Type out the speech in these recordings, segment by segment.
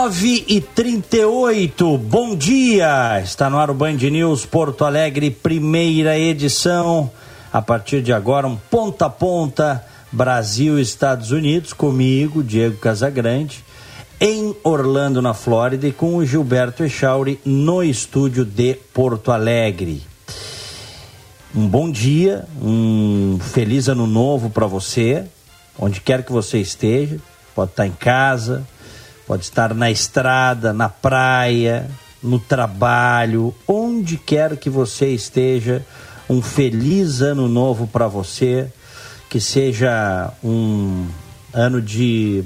9 e 38 bom dia! Está no ar o Band News Porto Alegre, primeira edição. A partir de agora, um ponta a ponta, Brasil e Estados Unidos, comigo, Diego Casagrande, em Orlando, na Flórida, e com o Gilberto Echauri no estúdio de Porto Alegre. Um bom dia, um feliz ano novo para você, onde quer que você esteja, pode estar em casa pode estar na estrada, na praia, no trabalho, onde quer que você esteja. Um feliz ano novo para você, que seja um ano de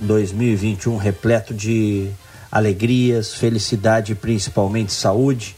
2021 repleto de alegrias, felicidade e principalmente saúde.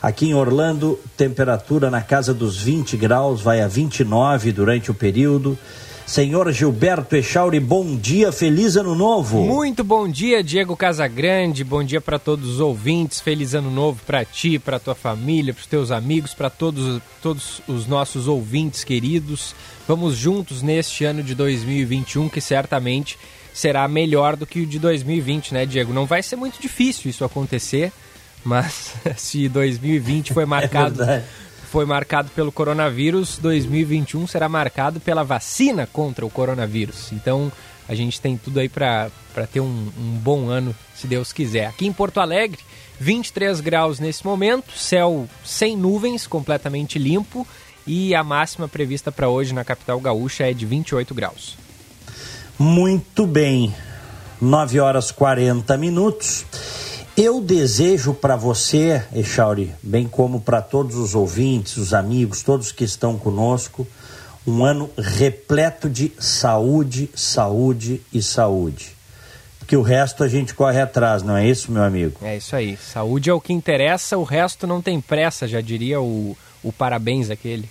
Aqui em Orlando, temperatura na casa dos 20 graus, vai a 29 durante o período. Senhor Gilberto Echauri, bom dia, feliz ano novo. Muito bom dia, Diego Casagrande, bom dia para todos os ouvintes, feliz ano novo para ti, para tua família, para os teus amigos, para todos, todos os nossos ouvintes queridos. Vamos juntos neste ano de 2021 que certamente será melhor do que o de 2020, né, Diego? Não vai ser muito difícil isso acontecer, mas se 2020 foi marcado é foi marcado pelo coronavírus, 2021 será marcado pela vacina contra o coronavírus. Então a gente tem tudo aí para ter um, um bom ano, se Deus quiser. Aqui em Porto Alegre, 23 graus nesse momento, céu sem nuvens, completamente limpo e a máxima prevista para hoje na capital gaúcha é de 28 graus. Muito bem, 9 horas 40 minutos. Eu desejo para você, Echauri, bem como para todos os ouvintes, os amigos, todos que estão conosco, um ano repleto de saúde, saúde e saúde. Porque o resto a gente corre atrás, não é isso, meu amigo? É isso aí. Saúde é o que interessa, o resto não tem pressa, já diria o, o parabéns aquele.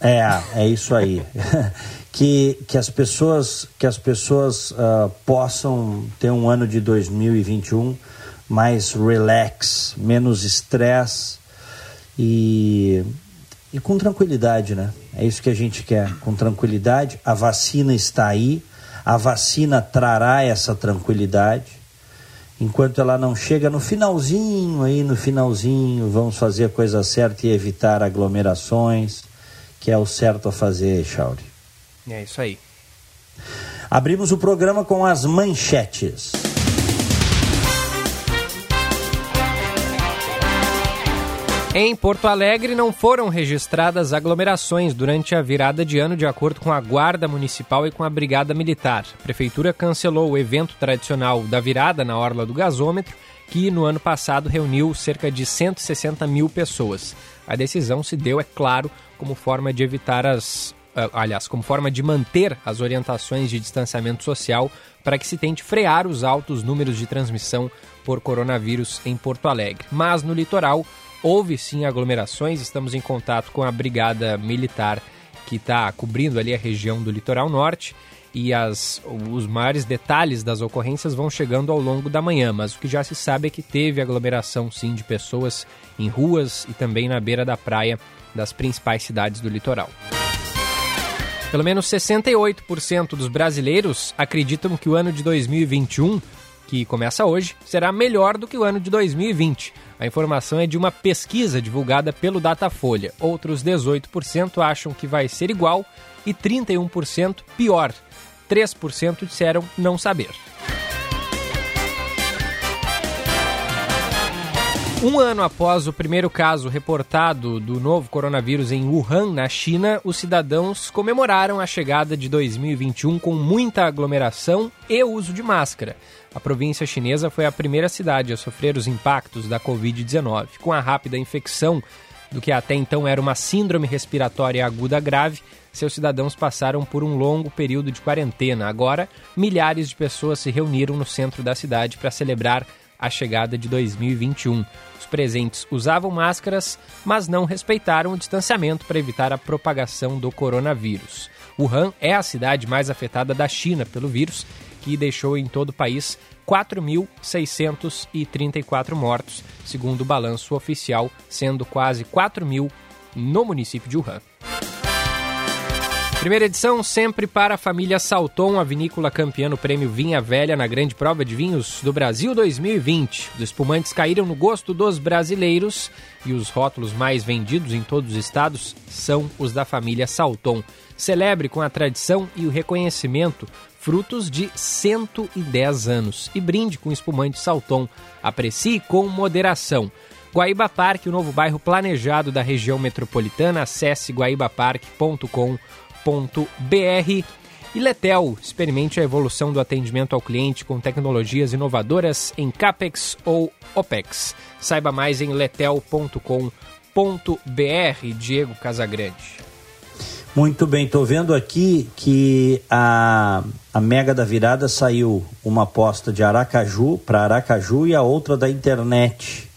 É, é isso aí. que, que as pessoas, que as pessoas uh, possam ter um ano de 2021 mais relax, menos estresse e, e com tranquilidade, né? É isso que a gente quer, com tranquilidade. A vacina está aí, a vacina trará essa tranquilidade. Enquanto ela não chega no finalzinho, aí no finalzinho, vamos fazer a coisa certa e evitar aglomerações, que é o certo a fazer, Chauri. É isso aí. Abrimos o programa com as manchetes. Em Porto Alegre não foram registradas aglomerações durante a virada de ano, de acordo com a Guarda Municipal e com a Brigada Militar. A Prefeitura cancelou o evento tradicional da virada na Orla do Gasômetro, que no ano passado reuniu cerca de 160 mil pessoas. A decisão se deu, é claro, como forma de evitar as. Ah, aliás, como forma de manter as orientações de distanciamento social para que se tente frear os altos números de transmissão por coronavírus em Porto Alegre. Mas no litoral, Houve sim aglomerações, estamos em contato com a Brigada Militar que está cobrindo ali a região do litoral norte e as, os maiores detalhes das ocorrências vão chegando ao longo da manhã, mas o que já se sabe é que teve aglomeração sim de pessoas em ruas e também na beira da praia das principais cidades do litoral. Pelo menos 68% dos brasileiros acreditam que o ano de 2021, que começa hoje, será melhor do que o ano de 2020. A informação é de uma pesquisa divulgada pelo Datafolha. Outros 18% acham que vai ser igual e 31% pior. 3% disseram não saber. Um ano após o primeiro caso reportado do novo coronavírus em Wuhan, na China, os cidadãos comemoraram a chegada de 2021 com muita aglomeração e uso de máscara. A província chinesa foi a primeira cidade a sofrer os impactos da Covid-19. Com a rápida infecção do que até então era uma síndrome respiratória aguda grave, seus cidadãos passaram por um longo período de quarentena. Agora, milhares de pessoas se reuniram no centro da cidade para celebrar a chegada de 2021. Os presentes usavam máscaras, mas não respeitaram o distanciamento para evitar a propagação do coronavírus. Wuhan é a cidade mais afetada da China pelo vírus, que deixou em todo o país 4.634 mortos, segundo o balanço oficial, sendo quase 4 mil no município de Wuhan. Primeira edição sempre para a família Salton, a vinícola campeã no prêmio Vinha Velha na Grande Prova de Vinhos do Brasil 2020. Os espumantes caíram no gosto dos brasileiros e os rótulos mais vendidos em todos os estados são os da família Salton. Celebre com a tradição e o reconhecimento frutos de 110 anos e brinde com espumante Salton. Aprecie com moderação. Guaíba Parque, o novo bairro planejado da região metropolitana. Acesse guaibaparque.com.br. E Letel, experimente a evolução do atendimento ao cliente com tecnologias inovadoras em CAPEX ou OPEX. Saiba mais em letel.com.br. Diego Casagrande. Muito bem, estou vendo aqui que a, a Mega da Virada saiu uma aposta de Aracaju para Aracaju e a outra da internet.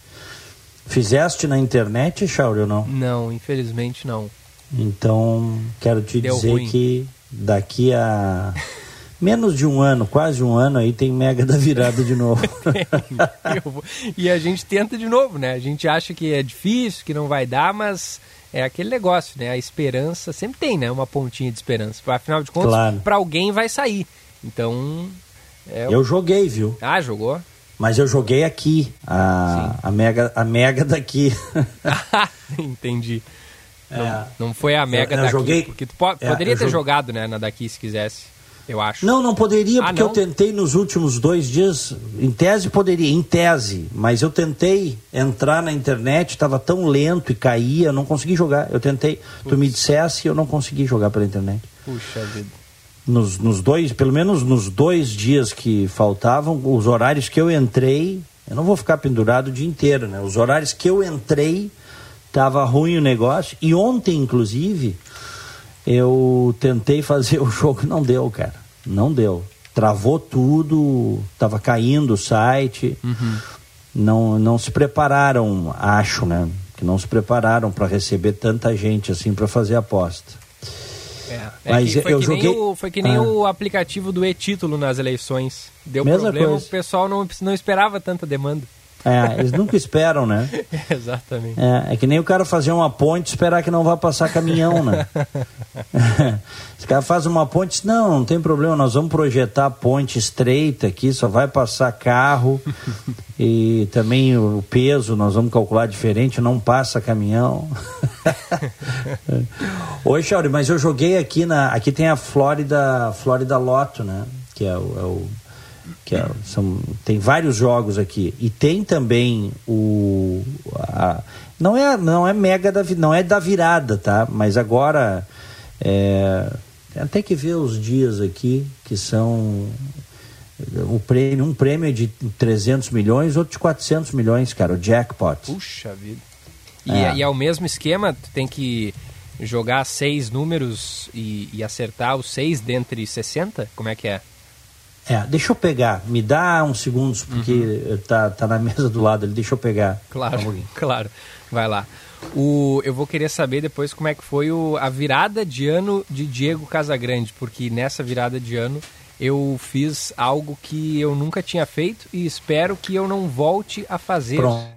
Fizeste na internet, Chauri, ou não? Não, infelizmente não. Então, quero te Deu dizer ruim. que daqui a menos de um ano, quase um ano, aí tem Mega da Virada de novo. E a gente tenta de novo, né? A gente acha que é difícil, que não vai dar, mas é aquele negócio, né? A esperança sempre tem, né? Uma pontinha de esperança. Afinal de contas, Claro. para alguém vai sair. Então, é Eu joguei, viu? ah, jogou? Mas eu joguei aqui, a, a, mega, a Mega daqui. Entendi. É. Não, não foi a mega Eu- eu daqui, joguei- porque tu po- É, poderia ter jo- jogado, né, na daqui se quisesse, eu acho. Não, não poderia, Ah, porque não? eu tentei nos últimos dois dias. Em tese poderia, em tese. Mas eu tentei entrar na internet, estava tão lento e caía, não consegui jogar. Eu tentei. Tu me dissesse e eu não consegui jogar pela internet. Puxa vida. Nos, nos dois, pelo menos nos dois dias que faltavam, os horários que eu entrei, eu não vou ficar pendurado o dia inteiro, né? Os horários que eu entrei, tava ruim o negócio. E ontem, inclusive, eu tentei fazer o jogo, não deu, cara. Não deu. Travou tudo, tava caindo o site. Não, não se prepararam, acho, né? Que não se prepararam para receber tanta gente assim para fazer aposta. É, é Mas foi, eu que joguei- nem o, foi que nem Ah. o aplicativo do e-título nas eleições. Deu Mesma problema, coisa. o pessoal não, não esperava tanta demanda. É, eles nunca esperam, né? Exatamente. É, é que nem o cara fazer uma ponte e esperar que não vá passar caminhão, né? Esse cara faz uma ponte, diz, não, não tem problema, nós vamos projetar a ponte estreita aqui, só vai passar carro e também o peso nós vamos calcular diferente, não passa caminhão. Oi, Chauri, mas eu joguei aqui na. Aqui tem a Flórida, Flórida Loto, né? Que é o. é o- que é- são, tem vários jogos aqui. E tem também o. a- não, é, não é mega da não é da virada, tá? Mas agora. É, tem até que ver os dias aqui, que são. O prêmio, um prêmio é de 300 milhões, outro de 400 milhões, cara, o jackpot. Puxa vida. E É. é. e é o mesmo esquema, tu tem que jogar seis números e, e acertar os seis dentre 60? Como é que é? É, deixa eu pegar, me dá uns segundos, porque tá, tá na mesa do lado ali, deixa eu pegar. Um Claro, pouquinho. claro. Vai lá. O, eu vou querer saber depois como é que foi o, a virada de ano de Diego Casagrande, porque nessa virada de ano eu fiz algo que eu nunca tinha feito e espero que eu não volte a fazer. Pronto.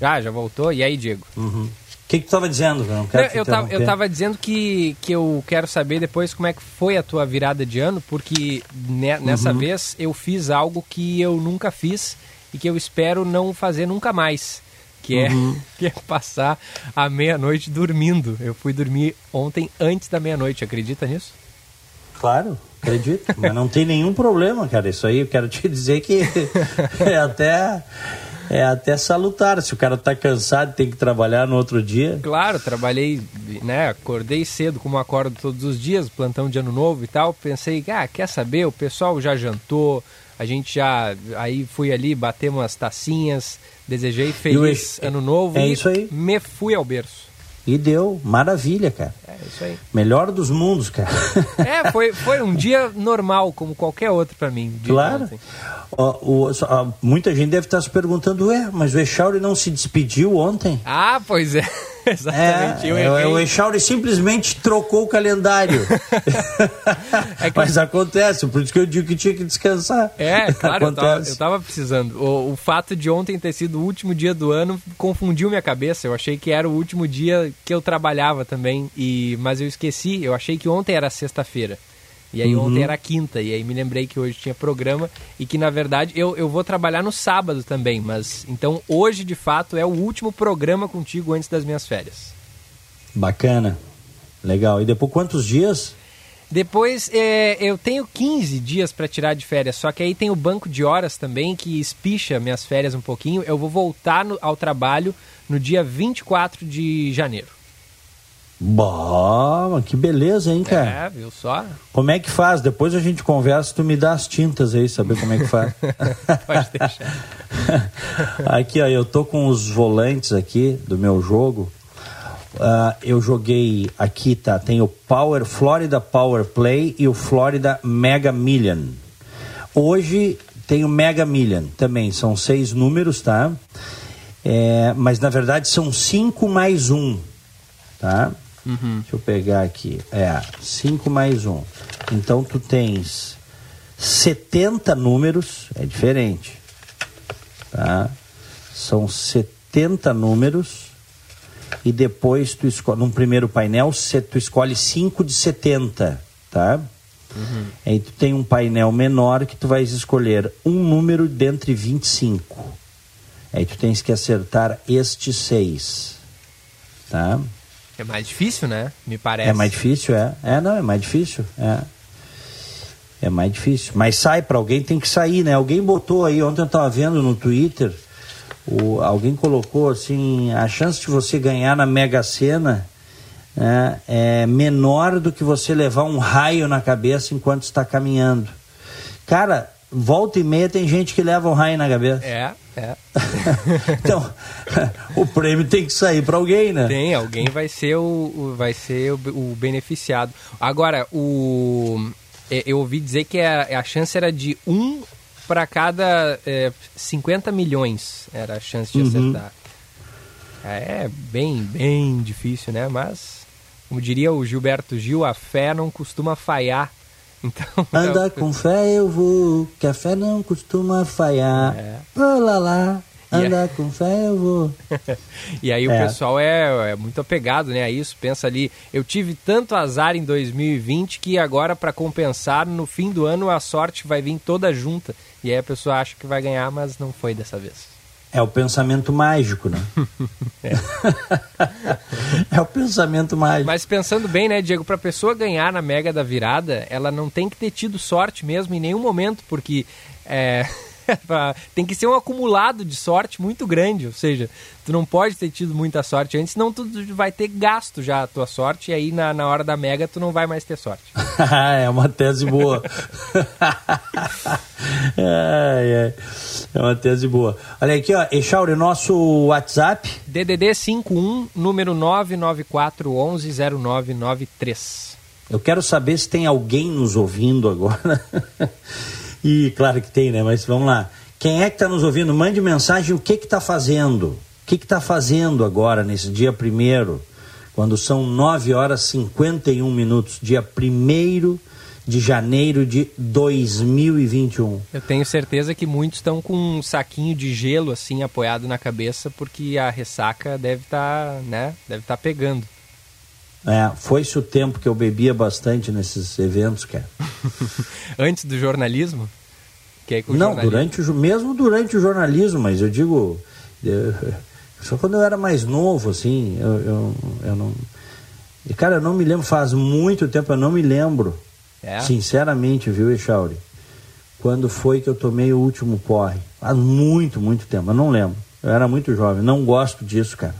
Ah, já voltou? E aí, Diego? Uhum. O que, que tu tava dizendo? Eu, não quero Não, eu, tava, eu tava dizendo que, que eu quero saber depois como é que foi a tua virada de ano, porque ne- nessa Uhum. vez eu fiz algo que eu nunca fiz e que eu espero não fazer nunca mais. Que é, Uhum. que é passar a meia-noite dormindo. Eu fui dormir ontem antes da meia-noite, acredita nisso? Claro, acredito. mas não tem nenhum problema, cara. Isso aí eu quero te dizer que é até, é até salutar. Se o cara tá cansado e tem que trabalhar no outro dia. Claro, trabalhei, né? Acordei cedo, como acordo todos os dias, plantão de ano novo e tal. Pensei, ah, quer saber? O pessoal já jantou, a gente já. Aí fui ali, batemos umas tacinhas, desejei feliz E ano novo é e isso aí. me fui ao berço. E deu, maravilha, cara. É isso aí. Melhor dos mundos, cara. É, foi, foi um dia normal, como qualquer outro para mim. Claro. o, o, muita gente deve estar se perguntando, ué, mas o Echauri não se despediu ontem? Ah, pois é. Exatamente. É, é, o Echauri simplesmente trocou o calendário. é que... Mas acontece, por isso que eu digo que tinha que descansar. É, claro, eu tava, eu tava, precisando. O, o, fato de ontem ter sido o último dia do ano confundiu minha cabeça. Eu achei que era o último dia que eu trabalhava também, e mas eu esqueci. Eu achei que ontem era sexta-feira. E aí uhum. ontem era quinta, e aí me lembrei que hoje tinha programa e que na verdade eu, eu vou trabalhar no sábado também, mas então hoje de fato é o último programa contigo antes das minhas férias. Bacana, legal. E depois quantos dias? Depois é, eu tenho 15 dias para tirar de férias, só que aí tem o banco de horas também que espicha minhas férias um pouquinho. Eu vou voltar no, ao trabalho no dia 24 de janeiro. Bah, que beleza, hein, cara? É, viu só? Como é que faz? Depois a gente conversa, tu me dá as tintas aí, saber como é que faz. Pode deixar. aqui, ó, eu tô com os volantes aqui do meu jogo. Uh, eu joguei aqui, tá? Tem o Power Florida Power Play e o Florida Mega Million. Hoje tem o Mega Million também, são seis números, tá? É, mas na verdade são cinco mais um, tá? Uhum. Deixa eu pegar aqui. É, 5 mais 1. Um. Então tu tens 70 números, é diferente. Tá? São 70 números. E depois tu escolhe, num primeiro painel, tu escolhe 5 de 70, tá? Uhum. Aí tu tem um painel menor que tu vais escolher um número dentre 25. Aí tu tens que acertar estes seis, tá? É mais difícil, né? Me parece. É mais difícil, é. É, não, é mais difícil. É. É mais difícil. Mas sai para alguém, tem que sair, né? Alguém botou aí, ontem eu estava vendo no Twitter, o, alguém colocou assim, a chance de você ganhar na Mega Sena né, é menor do que você levar um raio na cabeça enquanto está caminhando. Cara, volta e meia tem gente que leva um raio na cabeça. É, é. então, o prêmio tem que sair para alguém, né? Tem, alguém vai ser o, vai ser o, o, beneficiado. Agora, o é, eu ouvi dizer que a, a chance era de um para cada é, 50 milhões era a chance de uhum. acertar. É bem, bem difícil, né? Mas, como diria o Gilberto Gil, a fé não costuma falhar. Então, Anda com fé eu vou, que a fé não costuma falhar. É. Oh, lá, lá. Anda com fé eu vou. e aí é. o pessoal é, é, muito apegado né, a isso, pensa ali, eu tive tanto azar em 2020 que agora para compensar, no fim do ano a sorte vai vir toda junta. E aí a pessoa acha que vai ganhar, mas não foi dessa vez. É o pensamento mágico, né? é. é. o pensamento mágico. Mas pensando bem, né, Diego, para a pessoa ganhar na Mega da Virada, ela não tem que ter tido sorte mesmo em nenhum momento, porque é, tem que ser um acumulado de sorte muito grande, ou seja, tu não pode ter tido muita sorte antes, senão tu vai ter gasto já a tua sorte, e aí na, na hora da Mega tu não vai mais ter sorte. é uma tese boa. é, é, é uma tese boa. Olha aqui, ó, Echauri, nosso WhatsApp. DDD 51, número 994110993. Eu quero saber se tem alguém nos ouvindo agora E claro que tem, né? Mas vamos lá. Quem é que está nos ouvindo? Mande mensagem o que está fazendo. O que está fazendo agora, nesse dia primeiro, quando são 9 horas e 51 minutos, dia 1 de janeiro de 2021. Eu tenho certeza que muitos estão com um saquinho de gelo assim apoiado na cabeça porque a ressaca deve estar, tá, né, deve estar tá pegando. É, foi-se o tempo que eu bebia bastante nesses eventos, cara. Antes do jornalismo? É Não, jornalismo... durante o, mesmo durante o jornalismo, mas eu digo. Eu, só quando eu era mais novo, assim, eu, eu, eu não. E, cara, eu não me lembro, faz muito tempo, eu não me lembro. É? Sinceramente, viu, Echauri? Quando foi que eu tomei o último porre? Faz muito, muito tempo, eu não lembro. Eu era muito jovem, não gosto disso, cara.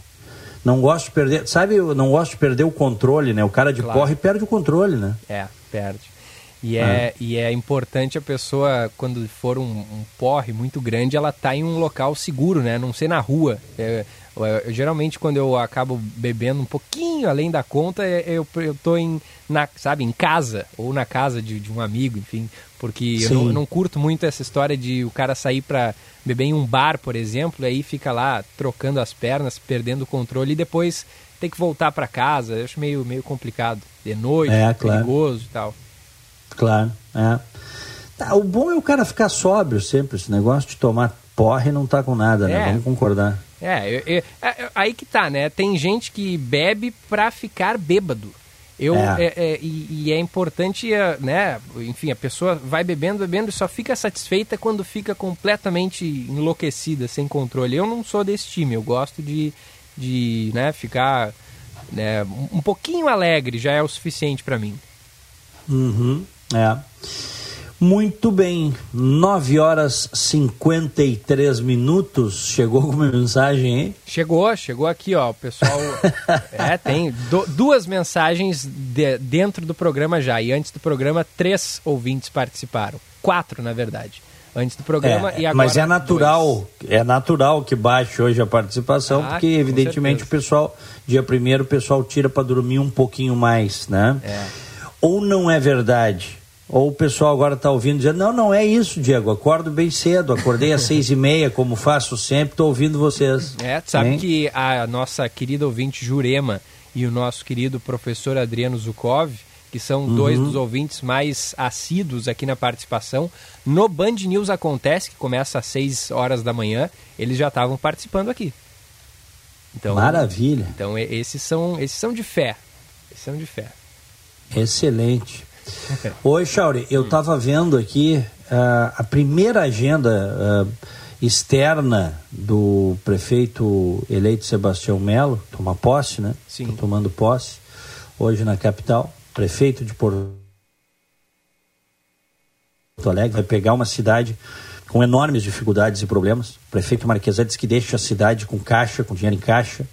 Não gosto de perder, sabe, eu não gosto de perder o controle, né? O cara de claro. porre perde o controle, né? É, perde. E é, ah. e é importante a pessoa, quando for um, um porre muito grande, ela tá em um local seguro, né? Não ser na rua. É, Eu, eu, geralmente, quando eu acabo bebendo um pouquinho além da conta, é, eu, eu tô em, na, sabe, em casa, ou na casa de, de um amigo, enfim. Porque eu não, eu não, curto muito essa história de o cara sair para beber em um bar, por exemplo, e aí fica lá trocando as pernas, perdendo o controle e depois tem que voltar para casa. Eu acho meio, meio complicado. De noite, é, perigoso claro. e tal. Claro, é. Tá, o bom é o cara ficar sóbrio sempre. Esse negócio de tomar porre não tá com nada, né? É. Vamos concordar. É, eu, eu, é, aí que tá, né? Tem gente que bebe pra ficar bêbado. Eu, é. É, é, e, e, é importante, é, né? Enfim, a pessoa vai bebendo, bebendo e só fica satisfeita quando fica completamente enlouquecida, sem controle. Eu não sou desse time, eu gosto de, de né, ficar né, um pouquinho alegre, já é o suficiente para mim. Uhum, é. Muito bem, 9 horas 53 minutos. Chegou alguma mensagem aí? Chegou, chegou aqui, ó. O pessoal. é, tem do, duas mensagens de, dentro do programa já. E antes do programa, três ouvintes participaram. Quatro, na verdade. Antes do programa é, e agora. Mas é natural, dois. é natural que baixe hoje a participação, ah, porque evidentemente o pessoal, dia primeiro, o pessoal tira para dormir um pouquinho mais, né? É. Ou não é verdade? Ou o pessoal agora está ouvindo dizendo, não, não é isso, Diego, acordo bem cedo, acordei às seis e meia, como faço sempre, estou ouvindo vocês. É, sabe hein? que a nossa querida ouvinte Jurema e o nosso querido professor Adriano Zukov, que são uhum. dois dos ouvintes mais assíduos aqui na participação, no Band News Acontece, que começa às seis horas da manhã, eles já estavam participando aqui. Então, Maravilha. Então esses são, esses são de fé. Esses são de fé. Excelente. Oi, Chauri, eu estava vendo aqui uh, a primeira agenda uh, externa do prefeito eleito Sebastião Melo, toma posse, né? Sim. Tô tomando posse hoje na capital, prefeito de Porto Alegre, vai pegar uma cidade com enormes dificuldades e problemas. O prefeito Marquesã diz que deixa a cidade com caixa, com dinheiro em caixa,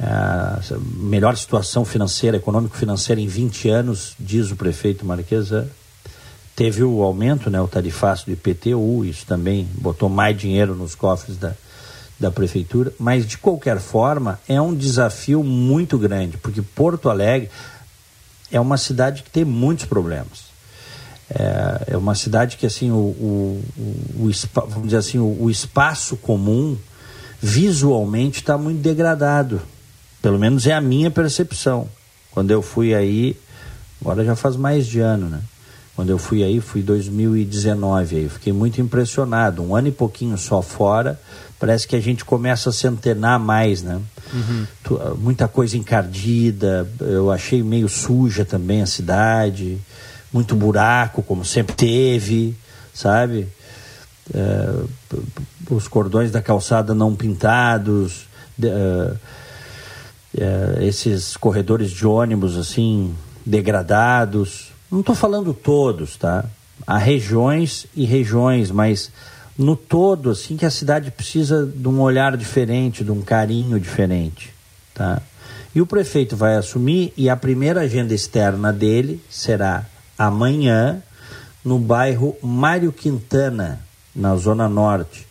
a melhor situação financeira, econômico-financeira em 20 anos, diz o prefeito Marquesa. Teve o aumento, né, o tarifaço do IPTU, isso também botou mais dinheiro nos cofres da, da prefeitura, mas de qualquer forma é um desafio muito grande, porque Porto Alegre é uma cidade que tem muitos problemas. É, é uma cidade que assim o, o, o, o vamos dizer assim o, o espaço comum visualmente está muito degradado. Pelo menos é a minha percepção. Quando eu fui aí, agora já faz mais de ano, né? Quando eu fui aí, fui 2019 aí, fiquei muito impressionado. Um ano e pouquinho só fora, parece que a gente começa a centenar mais, né? Uhum. Muita coisa encardida, eu achei meio suja também a cidade, muito buraco, como sempre teve, sabe? É, os cordões da calçada não pintados, uh, é, esses corredores de ônibus assim degradados. Não estou falando todos, tá? Há regiões e regiões, mas no todo assim que a cidade precisa de um olhar diferente, de um carinho diferente, tá? E o prefeito vai assumir e a primeira agenda externa dele será amanhã no bairro Mário Quintana, na zona norte,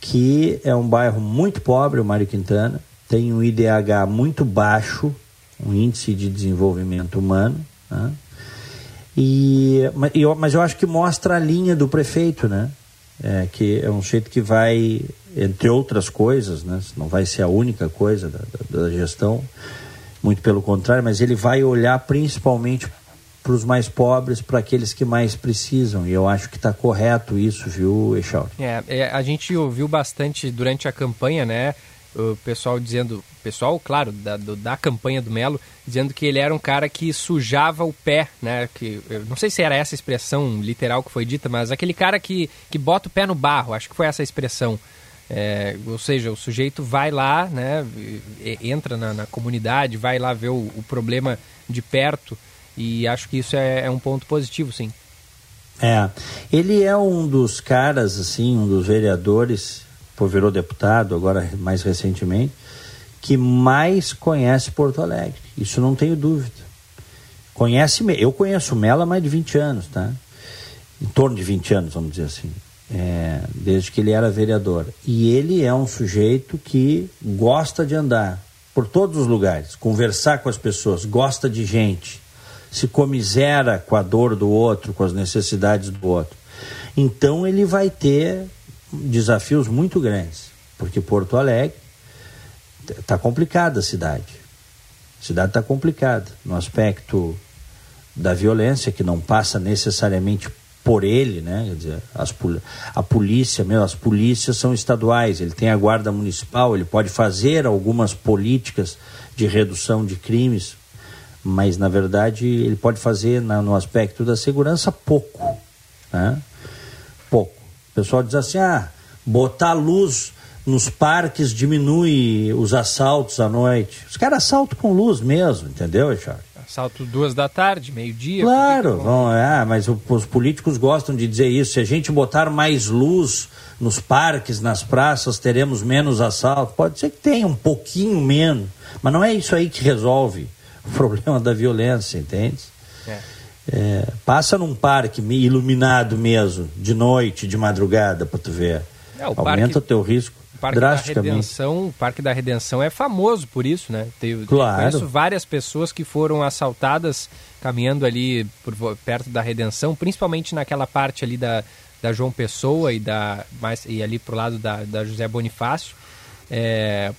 que é um bairro muito pobre, o Mário Quintana, tem um IDH muito baixo, um índice de desenvolvimento humano, né? e, mas eu acho que mostra a linha do prefeito, né? É, que é um jeito que vai, entre outras coisas, né? não vai ser a única coisa da, da, gestão, muito pelo contrário, mas ele vai olhar principalmente para os mais pobres, para aqueles que mais precisam. E eu acho que está correto isso, viu, Echauri? É, é, a gente ouviu bastante durante a campanha, né? O pessoal dizendo, pessoal, claro, da, do, da campanha do Melo, dizendo que ele era um cara que sujava o pé, né? Que, não sei se era essa expressão literal que foi dita, mas aquele cara que, que bota o pé no barro, acho que foi essa expressão. É, ou seja, o sujeito vai lá, né, entra na, na comunidade, vai lá ver o, o, problema de perto e acho que isso é, é um ponto positivo, sim. É, ele é um dos caras, assim, um dos vereadores por virou deputado agora mais recentemente, que mais conhece Porto Alegre. Isso não tenho dúvida. Conhece, eu conheço Mela há mais de 20 anos, tá? Em torno de 20 anos, vamos dizer assim. é, desde que ele era vereador. E ele é um sujeito que gosta de andar por todos os lugares, conversar com as pessoas, gosta de gente, se comisera com a dor do outro, com as necessidades do outro. Então ele vai ter desafios muito grandes, porque Porto Alegre está complicada a cidade. A cidade está complicada no aspecto da violência, que não passa necessariamente por ele, né? Quer dizer, as, a polícia, meu, as polícias são estaduais, ele tem a guarda municipal, ele pode fazer algumas políticas de redução de crimes, mas na verdade ele pode fazer na, no aspecto da segurança pouco, né? Pouco. O pessoal diz assim, ah, botar luz nos parques diminui os assaltos à noite. Os caras assaltam com luz mesmo, entendeu, Charles? Assalto duas da tarde, meio-dia. Claro, vão, é, mas o, os políticos gostam de dizer isso. Se a gente botar mais luz nos parques, nas praças, teremos menos assalto. Pode ser que tenha um pouquinho menos, mas não é isso aí que resolve o problema da violência, entende? É. É, passa num parque iluminado mesmo, de noite, de madrugada, para tu ver. É, Aumenta parque... o teu risco. O Parque da Redenção, o Parque da Redenção é famoso por isso, né? Teve, claro. conheço várias pessoas que foram assaltadas caminhando ali por, perto da Redenção, principalmente naquela parte ali da, da João Pessoa e, da, mais, e ali pro lado da, da José Bonifácio. É,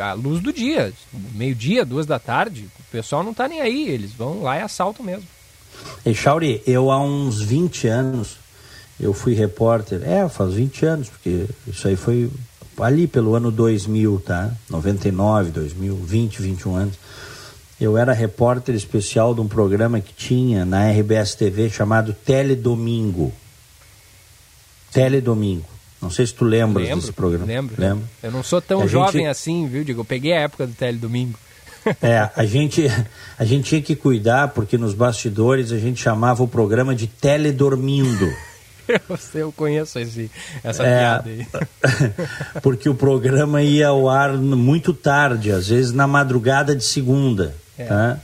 a luz do dia, meio-dia, duas da tarde, o pessoal não tá nem aí, eles vão lá e assaltam mesmo. E Chauri, eu há uns 20 anos, eu fui repórter, é, faz 20 anos, porque isso aí foi ali pelo ano 2000, tá? 99, 2000, 20, 21 anos. Eu era repórter especial de um programa que tinha na RBS TV chamado Teledomingo. Teledomingo. Não sei se tu lembras lembro, desse programa. Lembro. lembro. Eu não sou tão a jovem gente... assim, viu? Digo, eu peguei a época do Teledomingo. É, a gente, a gente tinha que cuidar porque nos bastidores a gente chamava o programa de Teledormindo. eu conheço esse, essa é, piada aí. porque o programa ia ao ar muito tarde, às vezes na madrugada de segunda. É. Tá?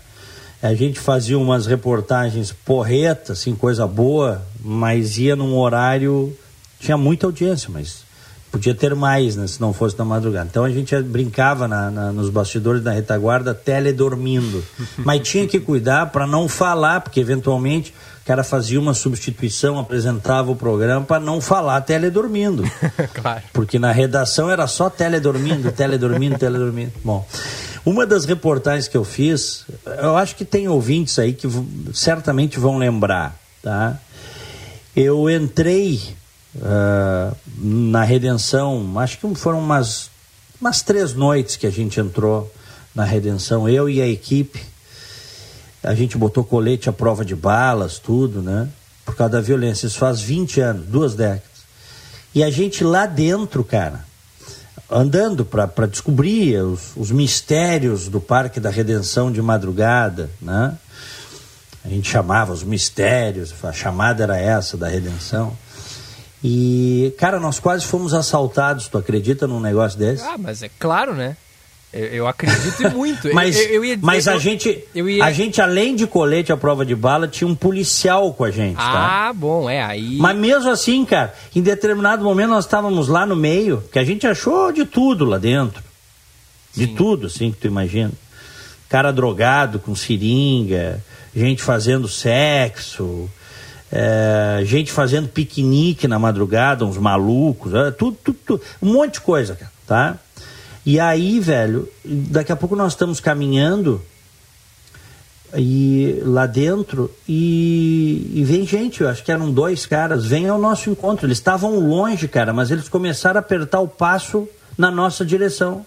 A gente fazia umas reportagens porretas, assim, coisa boa, mas ia num horário. Tinha muita audiência, mas podia ter mais, né, se não fosse na madrugada. Então a gente brincava na, na, nos bastidores da retaguarda teledormindo. mas tinha que cuidar para não falar, porque eventualmente o cara fazia uma substituição, apresentava o programa para não falar teledormindo. claro. Porque na redação era só teledormindo, teledormindo, teledormindo. Bom, uma das reportagens que eu fiz, eu acho que tem ouvintes aí que certamente vão lembrar, tá? Eu entrei uh, na Redenção, acho que foram umas, umas três noites que a gente entrou na Redenção, eu e a equipe a gente botou colete à prova de balas, tudo, né? Por causa da violência. Isso faz 20 anos, duas décadas. E a gente lá dentro, cara, andando para descobrir os, os, mistérios do Parque da Redenção de madrugada, né? A gente chamava os mistérios, a chamada era essa da redenção. E, cara, nós quase fomos assaltados, tu acredita num negócio desse? Ah, mas é claro, né? Eu, eu acredito muito. mas eu, eu ia, mas a, gente, ia... a gente, além de colete à prova de bala, tinha um policial com a gente. Tá? Ah, bom, é aí. Mas mesmo assim, cara, em determinado momento nós estávamos lá no meio, que a gente achou de tudo lá dentro. De Sim. tudo, assim, que tu imagina. Cara drogado, com seringa, gente fazendo sexo. É, gente fazendo piquenique na madrugada, uns malucos, é, tudo, tudo, tudo, um monte de coisa, tá? E aí, velho, daqui a pouco nós estamos caminhando e lá dentro e, e, vem gente, eu acho que eram dois caras, vem ao nosso encontro. Eles estavam longe, cara, mas eles começaram a apertar o passo na nossa direção.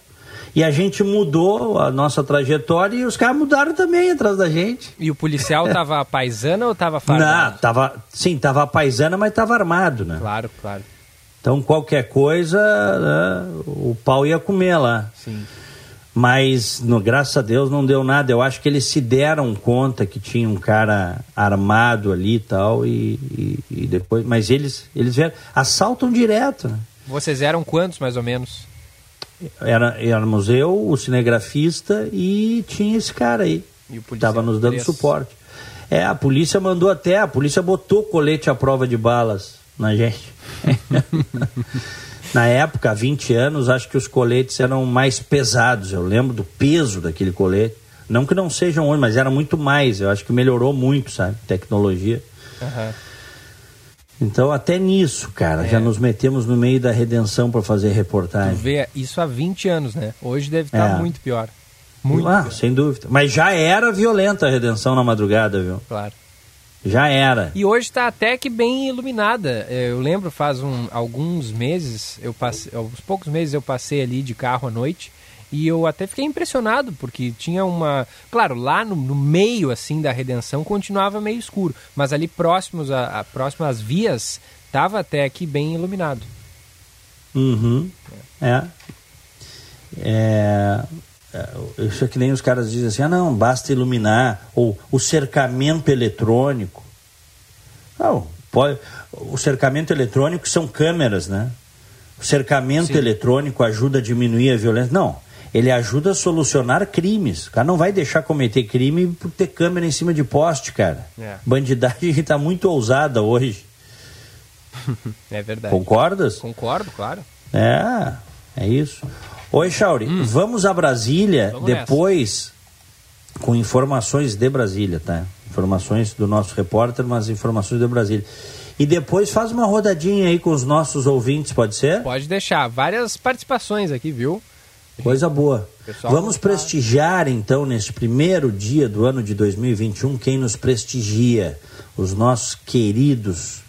E a gente mudou a nossa trajetória e os caras mudaram também atrás da gente. E o policial tava paisana ou tava fardado? Não, tava, sim, tava paisana, mas tava armado, né? Claro, claro. Então qualquer coisa, né, o pau ia comer lá. Sim. Mas, no, graças a Deus, não deu nada. Eu acho que eles se deram conta que tinha um cara armado ali e tal, e, e, e depois. Mas eles, eles vieram, assaltam direto. Né? Vocês eram quantos, mais ou menos? Era, éramos eu, o cinegrafista e tinha esse cara aí. E o Estava nos dando suporte. É, a polícia mandou até, a polícia botou colete à prova de balas na gente. na época, há 20 anos, acho que os coletes eram mais pesados. Eu lembro do peso daquele colete. Não que não sejam hoje, mas era muito mais. Eu acho que melhorou muito, sabe? Tecnologia. Uhum. Então, até nisso, cara, é. já nos metemos no meio da redenção para fazer reportagem. Tu vê, isso há 20 anos, né? Hoje deve estar é. muito pior. Muito ah, pior. sem dúvida. Mas já era violenta a redenção na madrugada, viu? Claro. Já era. E hoje está até que bem iluminada. É, eu lembro, faz um, alguns meses, eu passei, alguns poucos meses eu passei ali de carro à noite e eu até fiquei impressionado, porque tinha uma. Claro, lá no, no meio assim da redenção continuava meio escuro, mas ali próximos a, a próximas vias estava até aqui bem iluminado. Uhum. É. é. É, isso é que nem os caras dizem assim, ah não, basta iluminar, ou o cercamento eletrônico. Não, pode, o cercamento eletrônico são câmeras, né? O cercamento Sim. eletrônico ajuda a diminuir a violência. Não, ele ajuda a solucionar crimes. O cara não vai deixar cometer crime por ter câmera em cima de poste, cara. É. Bandidagem está muito ousada hoje. é verdade. Concordas? Concordo, claro. É, é isso. Oi, Chauri, hum. vamos a Brasília vamos depois nessa. com informações de Brasília, tá? Informações do nosso repórter, mas informações de Brasília. E depois faz uma rodadinha aí com os nossos ouvintes, pode ser? Pode deixar. Várias participações aqui, viu? Coisa boa. Vamos tá... prestigiar, então, neste primeiro dia do ano de 2021, quem nos prestigia? Os nossos queridos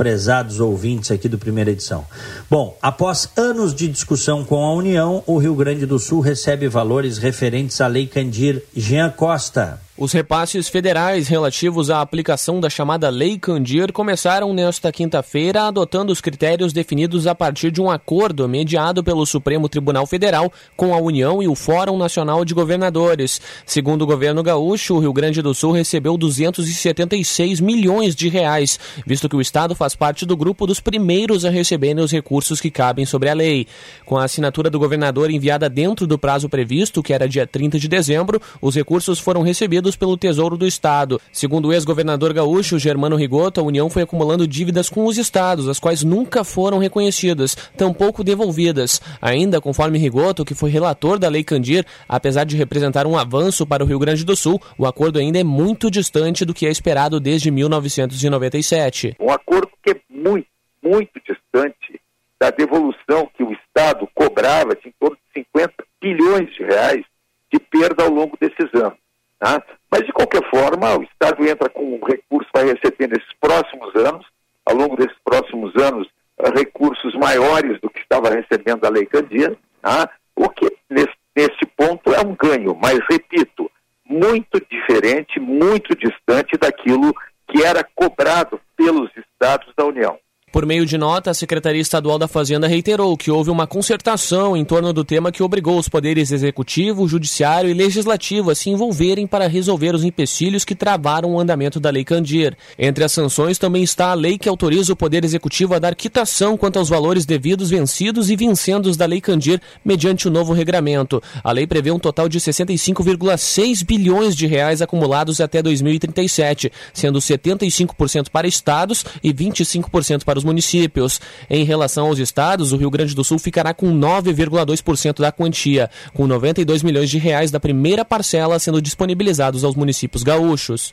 prezados ouvintes aqui do primeira edição. Bom, após anos de discussão com a União, o Rio Grande do Sul recebe valores referentes à Lei Candir Jean Costa. Os repasses federais relativos à aplicação da chamada Lei Candir começaram nesta quinta-feira, adotando os critérios definidos a partir de um acordo mediado pelo Supremo Tribunal Federal com a União e o Fórum Nacional de Governadores. Segundo o governo gaúcho, o Rio Grande do Sul recebeu 276 milhões de reais, visto que o estado faz parte do grupo dos primeiros a receberem os recursos que cabem sobre a lei. Com a assinatura do governador enviada dentro do prazo previsto, que era dia 30 de dezembro, os recursos foram recebidos pelo Tesouro do Estado. Segundo o ex-governador gaúcho Germano Rigoto, a União foi acumulando dívidas com os estados, as quais nunca foram reconhecidas, tampouco devolvidas. Ainda, conforme Rigoto, que foi relator da Lei Candir, apesar de representar um avanço para o Rio Grande do Sul, o acordo ainda é muito distante do que é esperado desde 1997. Um acordo que é muito, muito distante da devolução que o Estado cobrava de em torno de 50 bilhões de reais de perda ao longo desses anos. Tá? Mas, de qualquer forma, o Estado entra com o recurso, vai receber nesses próximos anos, ao longo desses próximos anos, eh, recursos maiores do que estava recebendo a Lei Candia, tá? o que, nesse, nesse ponto, é um ganho, mas, repito, muito diferente, muito distante daquilo que era cobrado pelos Estados da União. Por meio de nota, a Secretaria Estadual da Fazenda reiterou que houve uma concertação em torno do tema que obrigou os poderes executivo, judiciário e legislativo a se envolverem para resolver os empecilhos que travaram o andamento da Lei Candir. Entre as sanções também está a lei que autoriza o Poder Executivo a dar quitação quanto aos valores devidos vencidos e vincendos da Lei Candir mediante o novo regramento. A lei prevê um total de 65,6 bilhões de reais acumulados até 2037, sendo 75% para estados e 25% para os municípios. Em relação aos estados, o Rio Grande do Sul ficará com 9,2% da quantia, com 92 milhões de reais da primeira parcela sendo disponibilizados aos municípios gaúchos.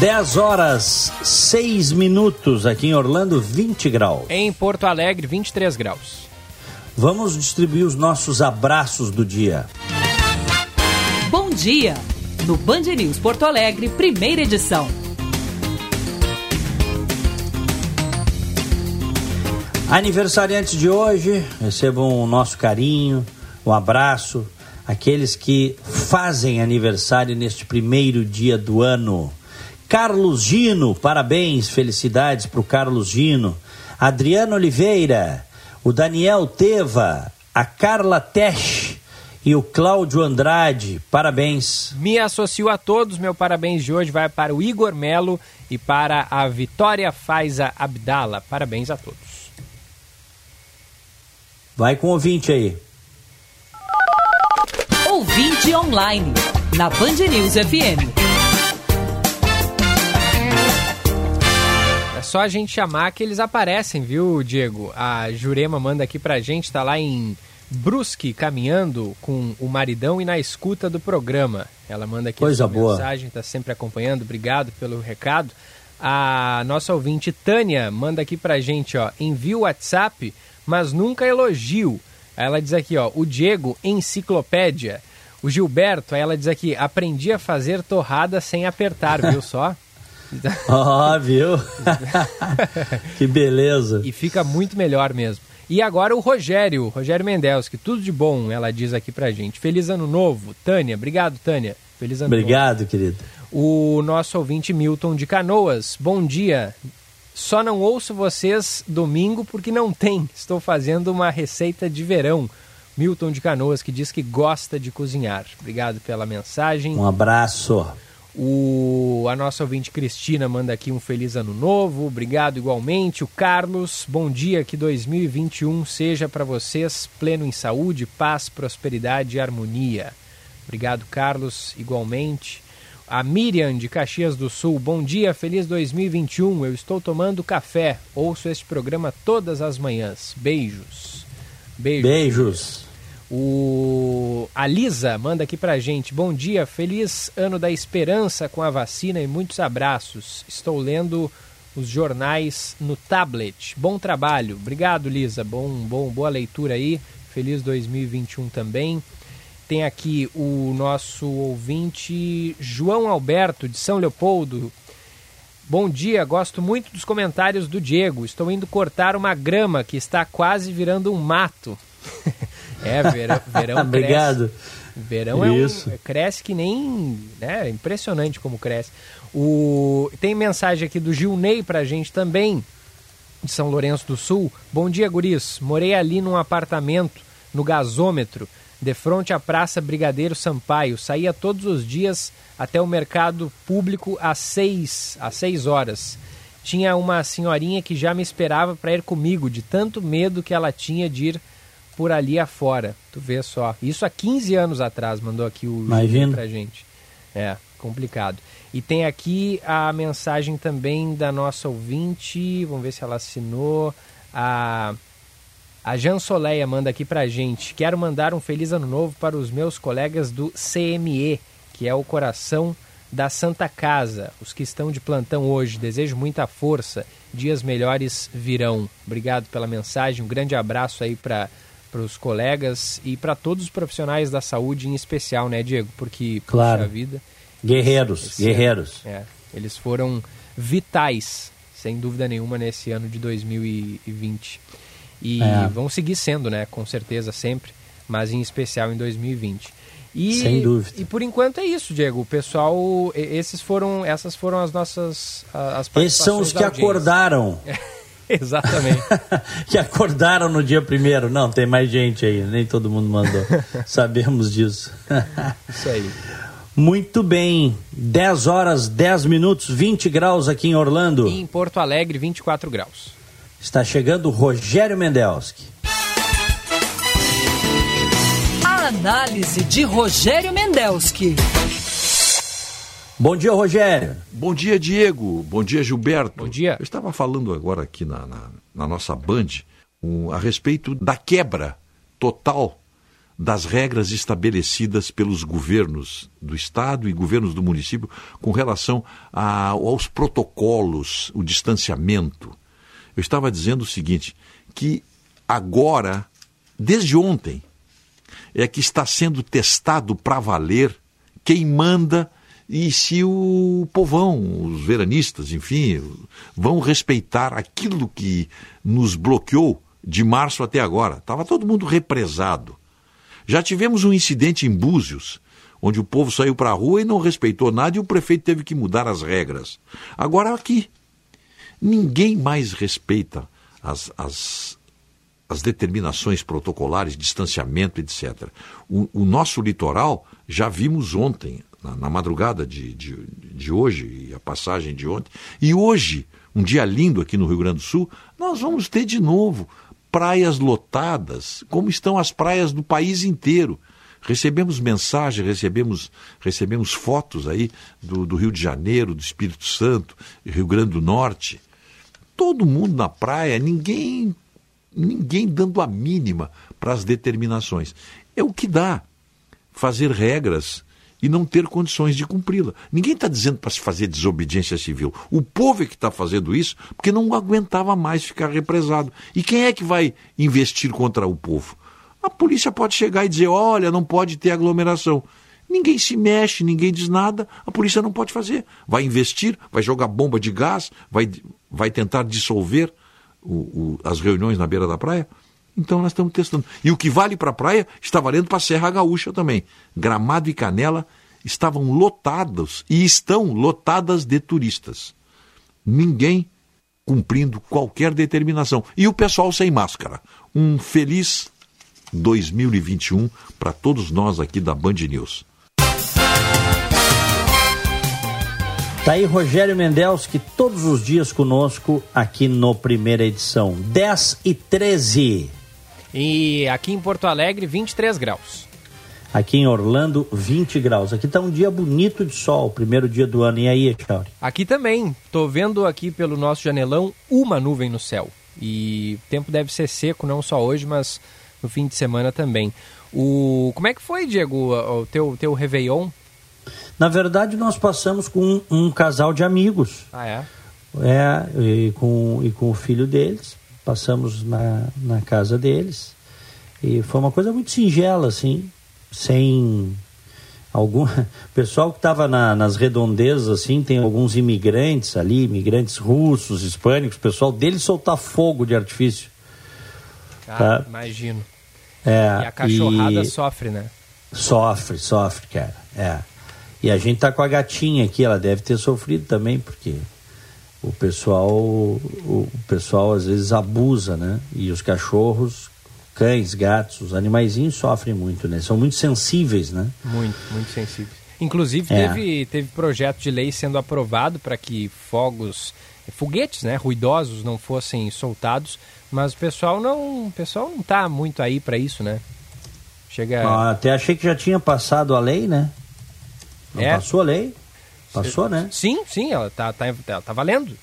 10 horas 6 minutos aqui em Orlando, 20 graus. Em Porto Alegre, 23 graus. Vamos distribuir os nossos abraços do dia. Bom dia! No Band News Porto Alegre, primeira edição. Aniversariantes de hoje, recebam o nosso carinho, um abraço. Aqueles que fazem aniversário neste primeiro dia do ano. Carlos Gino, parabéns, felicidades para o Carlos Gino. Adriano Oliveira, o Daniel Teva, a Carla Tesch, e o Cláudio Andrade. Parabéns. Me associo a todos. Meu parabéns de hoje vai para o Igor Melo e para a Vitória Faiza Abdala. Parabéns a todos. Vai com o ouvinte aí. Ouvinte online, na Band News FM. só a gente chamar que eles aparecem, viu, Diego? A Jurema manda aqui pra gente, tá lá em Brusque caminhando com o maridão e na escuta do programa. Ela manda aqui Coisa boa. mensagem, tá sempre acompanhando. Obrigado pelo recado. A nossa ouvinte Tânia manda aqui pra gente, ó, envia o WhatsApp, mas nunca elogio. Ela diz aqui, ó, o Diego, enciclopédia. O Gilberto, ela diz aqui, aprendi a fazer torrada sem apertar, viu só? Ó, oh, viu? que beleza. E fica muito melhor mesmo. E agora o Rogério, Rogério Mendelski, tudo de bom, ela diz aqui pra gente. Feliz ano novo. Tânia, obrigado, Tânia. Feliz ano obrigado, novo. querido. O nosso ouvinte Milton de Canoas, bom dia. Só não ouço vocês domingo porque não tem. Estou fazendo uma receita de verão. Milton de Canoas, que diz que gosta de cozinhar. Obrigado pela mensagem. Um abraço. O, a nossa ouvinte Cristina manda aqui um feliz ano novo. Obrigado igualmente. O Carlos, bom dia. Que 2021 seja para vocês pleno em saúde, paz, prosperidade e harmonia. Obrigado, Carlos, igualmente. A Miriam de Caxias do Sul, bom dia, feliz 2021. Eu estou tomando café, ouço este programa todas as manhãs. Beijos. Beijos. Beijos. O a Lisa manda aqui pra gente. Bom dia, feliz ano da esperança com a vacina e muitos abraços. Estou lendo os jornais no tablet. Bom trabalho. Obrigado, Lisa. Bom, bom, boa leitura aí. Feliz 2021 também. Tem aqui o nosso ouvinte João Alberto de São Leopoldo. Bom dia, gosto muito dos comentários do Diego. Estou indo cortar uma grama que está quase virando um mato. É, verão, verão Obrigado. Verão é um, cresce que nem. Né, impressionante como cresce. O, tem mensagem aqui do Gilney pra gente também, de São Lourenço do Sul. Bom dia, guris. Morei ali num apartamento, no gasômetro, de frente à Praça Brigadeiro Sampaio. Saía todos os dias até o mercado público às seis, às seis horas. Tinha uma senhorinha que já me esperava para ir comigo, de tanto medo que ela tinha de ir por ali afora. Tu vê só. Isso há 15 anos atrás, mandou aqui o Imagina. pra gente. É, complicado. E tem aqui a mensagem também da nossa ouvinte, vamos ver se ela assinou. A, a Jan Soleia manda aqui pra gente. Quero mandar um feliz ano novo para os meus colegas do CME, que é o coração da Santa Casa, os que estão de plantão hoje. Desejo muita força. Dias melhores virão. Obrigado pela mensagem. Um grande abraço aí para para os colegas e para todos os profissionais da saúde em especial, né, Diego? Porque, claro. puxa vida... Guerreiros, esse guerreiros. Ano, é, eles foram vitais, sem dúvida nenhuma, nesse ano de 2020. E é. vão seguir sendo, né, com certeza, sempre, mas em especial em 2020. E, Sem dúvida. E por enquanto é isso, Diego. O pessoal, esses foram, essas foram as nossas as Esses são os que acordaram. Exatamente. que acordaram no dia primeiro. Não, tem mais gente aí, nem todo mundo mandou. Sabemos disso. Isso aí. Muito bem. 10 horas, 10 minutos, 20 graus aqui em Orlando. E em Porto Alegre, 24 graus. Está chegando o Rogério Mendelski. A análise de Rogério Mendelski. Bom dia, Rogério. Bom dia, Diego. Bom dia, Gilberto. Bom dia. Eu estava falando agora aqui na, na, na nossa Band um, a respeito da quebra total das regras estabelecidas pelos governos do Estado e governos do município com relação a, aos protocolos, o distanciamento. Eu estava dizendo o seguinte, que agora, desde ontem, é que está sendo testado para valer quem manda e se o povão, os veranistas, enfim, vão respeitar aquilo que nos bloqueou de março até agora. Estava todo mundo represado. Já tivemos um incidente em Búzios, onde o povo saiu para a rua e não respeitou nada e o prefeito teve que mudar as regras. Agora aqui, ninguém mais respeita as, as, as determinações protocolares, distanciamento, etc. O, o nosso litoral, já vimos ontem, na, na madrugada de, de, de hoje e a passagem de ontem. E hoje, um dia lindo aqui no Rio Grande do Sul, nós vamos ter de novo praias lotadas, como estão as praias do país inteiro. Recebemos mensagem, recebemos, recebemos fotos aí do, do Rio de Janeiro, do Espírito Santo, Rio Grande do Norte. todo mundo na praia, ninguém ninguém dando a mínima para as determinações. É o que dá fazer regras e não ter condições de cumpri-la. Ninguém está dizendo para se fazer desobediência civil. O povo é que está fazendo isso porque não aguentava mais ficar represado. E quem é que vai investir contra o povo? A polícia pode chegar e dizer: olha, não pode ter aglomeração. Ninguém se mexe, ninguém diz nada, a polícia não pode fazer. Vai investir, vai jogar bomba de gás, vai, vai tentar dissolver o, o, as reuniões na beira da praia. Então nós estamos testando. E o que vale para a praia está valendo para a Serra Gaúcha também. Gramado e Canela estavam lotados e estão lotadas de turistas. Ninguém cumprindo qualquer determinação. E o pessoal sem máscara. Um feliz 2021 para todos nós aqui da Band News. Tá aí Rogério Mendelski todos os dias conosco aqui no primeira edição, 10 e 13. E aqui em Porto Alegre, 23 graus. Aqui em Orlando, 20 graus. Aqui tá um dia bonito de sol, primeiro dia do ano. E aí, Chauri? Aqui também. Tô vendo aqui pelo nosso janelão uma nuvem no céu. E o tempo deve ser seco, não só hoje, mas no fim de semana também. O... Como é que foi, Diego, o teu, teu Réveillon? Na verdade, nós passamos com um, um casal de amigos. Ah, é? É, e com, e com o filho deles. Passamos na, na casa deles. E foi uma coisa muito singela, assim, sem algum pessoal que estava na, nas redondezas assim tem alguns imigrantes ali imigrantes russos hispânicos pessoal deles soltar fogo de artifício ah, tá? imagino é, e a cachorrada e... sofre né sofre sofre cara é e a gente tá com a gatinha aqui, ela deve ter sofrido também, porque o pessoal, o pessoal às vezes abusa, né? E os cachorros, cães, gatos, os animaizinhos sofrem muito, né? São muito sensíveis, né? Muito, muito sensíveis. Inclusive é. teve, teve projeto de lei sendo aprovado para que fogos, foguetes, né, ruidosos não fossem soltados, mas o pessoal não, o pessoal não tá muito aí para isso, né? Chega. Ah, até achei que já tinha passado a lei, né? Não é. passou a lei? Passou, né? Sim, sim, ela tá, tá, tá, tá valendo.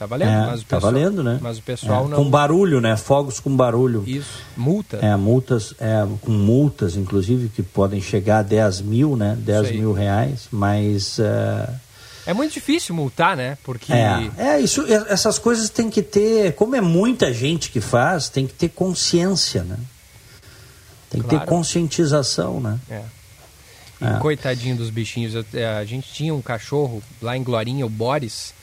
Tá valendo, é, mas o tá pessoal, valendo, né? Mas o pessoal é, não. Com barulho, né? Fogos com barulho. Isso, multa. É, multas, é, com multas, inclusive, que podem chegar a 10 mil, né? 10 mil reais, mas. Uh... É muito difícil multar, né? Porque. É, é, isso, essas coisas tem que ter. Como é muita gente que faz, tem que ter consciência, né? Tem que claro. ter conscientização, né? É. É. Coitadinho dos bichinhos. É, a gente tinha um cachorro lá em Glorinha, o Boris.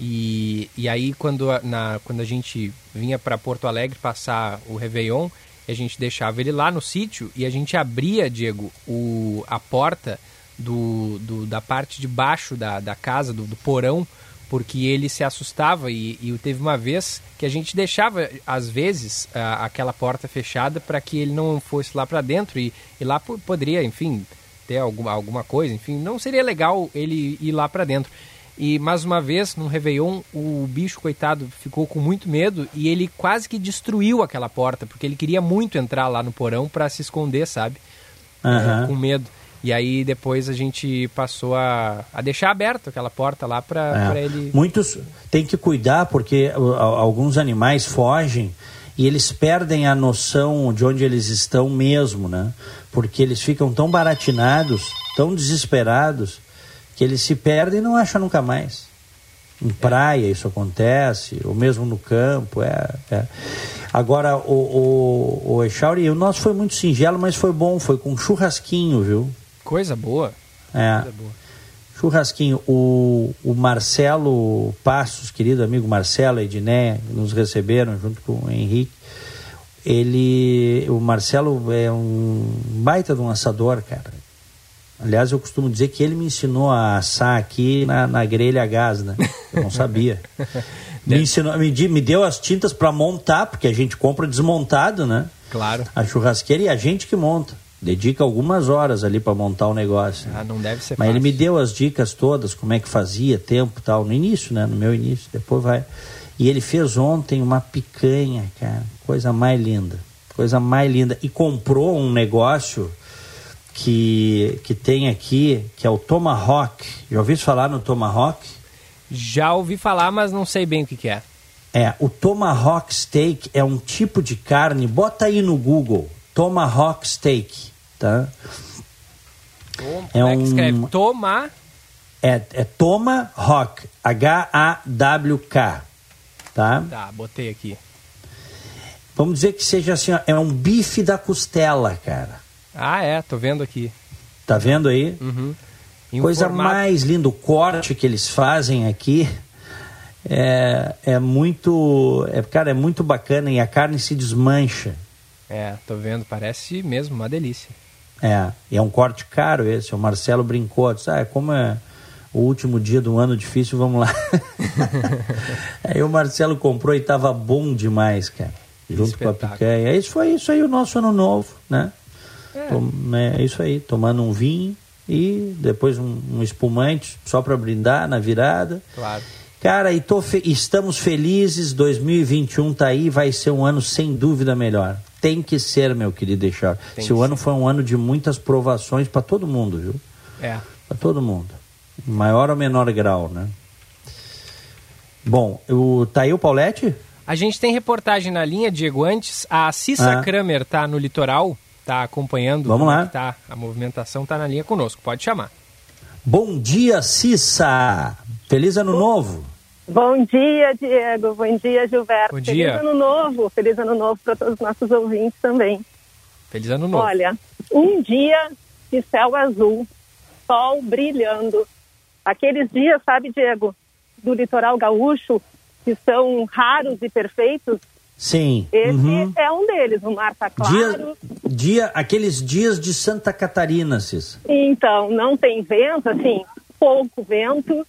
E, e aí, quando, na, quando a gente vinha para Porto Alegre passar o Réveillon, a gente deixava ele lá no sítio e a gente abria, Diego, o, a porta do, do, da parte de baixo da, da casa, do, do porão, porque ele se assustava. E, e, teve uma vez que a gente deixava, às vezes, a, aquela porta fechada para que ele não fosse lá para dentro e, e lá poderia, enfim ter alguma, alguma coisa, enfim, não seria legal ele ir lá para dentro. E mais uma vez, no Réveillon, o bicho, coitado, ficou com muito medo e ele quase que destruiu aquela porta, porque ele queria muito entrar lá no porão para se esconder, sabe? Uhum. É, com medo. E aí depois a gente passou a, a deixar aberta aquela porta lá para é. ele. Muitos têm que cuidar porque alguns animais fogem e eles perdem a noção de onde eles estão mesmo, né? Porque eles ficam tão baratinados, tão desesperados, que eles se perdem e não acham nunca mais. Em praia isso acontece, ou mesmo no campo. É, é. Agora, o, o, o Echauri, o nosso foi muito singelo, mas foi bom, foi com churrasquinho, viu? Coisa boa. É. Coisa boa. Churrasquinho, o, o Marcelo Passos, querido amigo Marcelo Edné, nos receberam junto com o Henrique. Ele, o Marcelo é um baita de um assador, cara. Aliás, eu costumo dizer que ele me ensinou a assar aqui na, na grelha a gás, né? Eu não sabia. me, ensinou, me, me deu as tintas para montar, porque a gente compra desmontado, né? Claro. A churrasqueira e a gente que monta dedica algumas horas ali para montar o negócio. Ah, não deve ser Mas fácil. ele me deu as dicas todas, como é que fazia, tempo tal, no início, né? No meu início, depois vai. E ele fez ontem uma picanha, cara, coisa mais linda, coisa mais linda. E comprou um negócio que, que tem aqui, que é o Tomahawk. Já ouviu falar no Tomahawk? Já ouvi falar, mas não sei bem o que, que é. É, o tomahawk steak é um tipo de carne, bota aí no Google, tomahawk steak, tá? Tom, é, é que escreve? Toma... É, é tomahawk, H-A-W-K, tá? Tá, botei aqui. Vamos dizer que seja assim, ó, é um bife da costela, cara. Ah, é, tô vendo aqui. Tá vendo aí? Uhum. Coisa formato... mais linda, o corte que eles fazem aqui é, é muito. É, cara, é muito bacana e a carne se desmancha. É, tô vendo, parece mesmo uma delícia. É, e é um corte caro esse. O Marcelo brincou, disse, ah, como é o último dia do ano difícil, vamos lá. aí o Marcelo comprou e tava bom demais, cara. Junto com a picanha. Isso foi isso aí o nosso ano novo, né? É. Tom, é isso aí, tomando um vinho e depois um, um espumante só para brindar na virada. Claro. Cara, e tô fe estamos felizes, 2021 tá aí, vai ser um ano sem dúvida melhor. Tem que ser, meu querido deixar. Se o ano foi um ano de muitas provações para todo mundo, viu? É. Para todo mundo. Maior ou menor grau, né? Bom, o, tá aí o Paulette? A gente tem reportagem na linha, Diego. Antes, a Cissa ah. Kramer tá no litoral, tá acompanhando. Vamos lá. Tá, a movimentação tá na linha conosco. Pode chamar. Bom dia, Cissa. Feliz ano novo. Bom dia, Diego. Bom dia, Gilberto. Bom dia. Feliz ano novo. Feliz ano novo para todos os nossos ouvintes também. Feliz ano novo. Olha, um dia de céu azul, sol brilhando. Aqueles dias, sabe, Diego, do litoral gaúcho, que são raros e perfeitos. Sim. Esse uhum. é um deles, o mar tá claro. Dia, dia, aqueles dias de Santa Catarina, Cis. Então, não tem vento, assim, pouco vento.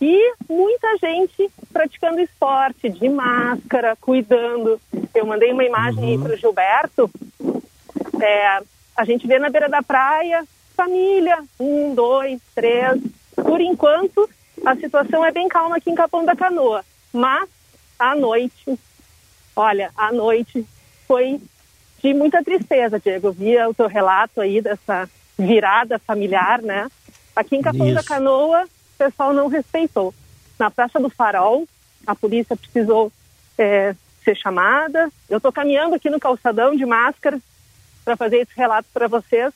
E muita gente praticando esporte, de máscara, cuidando. Eu mandei uma imagem uhum. aí para o Gilberto. É, a gente vê na beira da praia, família, um, dois, três. Por enquanto, a situação é bem calma aqui em Capão da Canoa. Mas, à noite, olha, à noite foi de muita tristeza, Diego. Eu via o teu relato aí dessa virada familiar, né? Aqui em Capão Isso. da Canoa, o pessoal não respeitou. Na Praça do Farol, a polícia precisou é, ser chamada. Eu estou caminhando aqui no calçadão de máscara para fazer esse relato para vocês.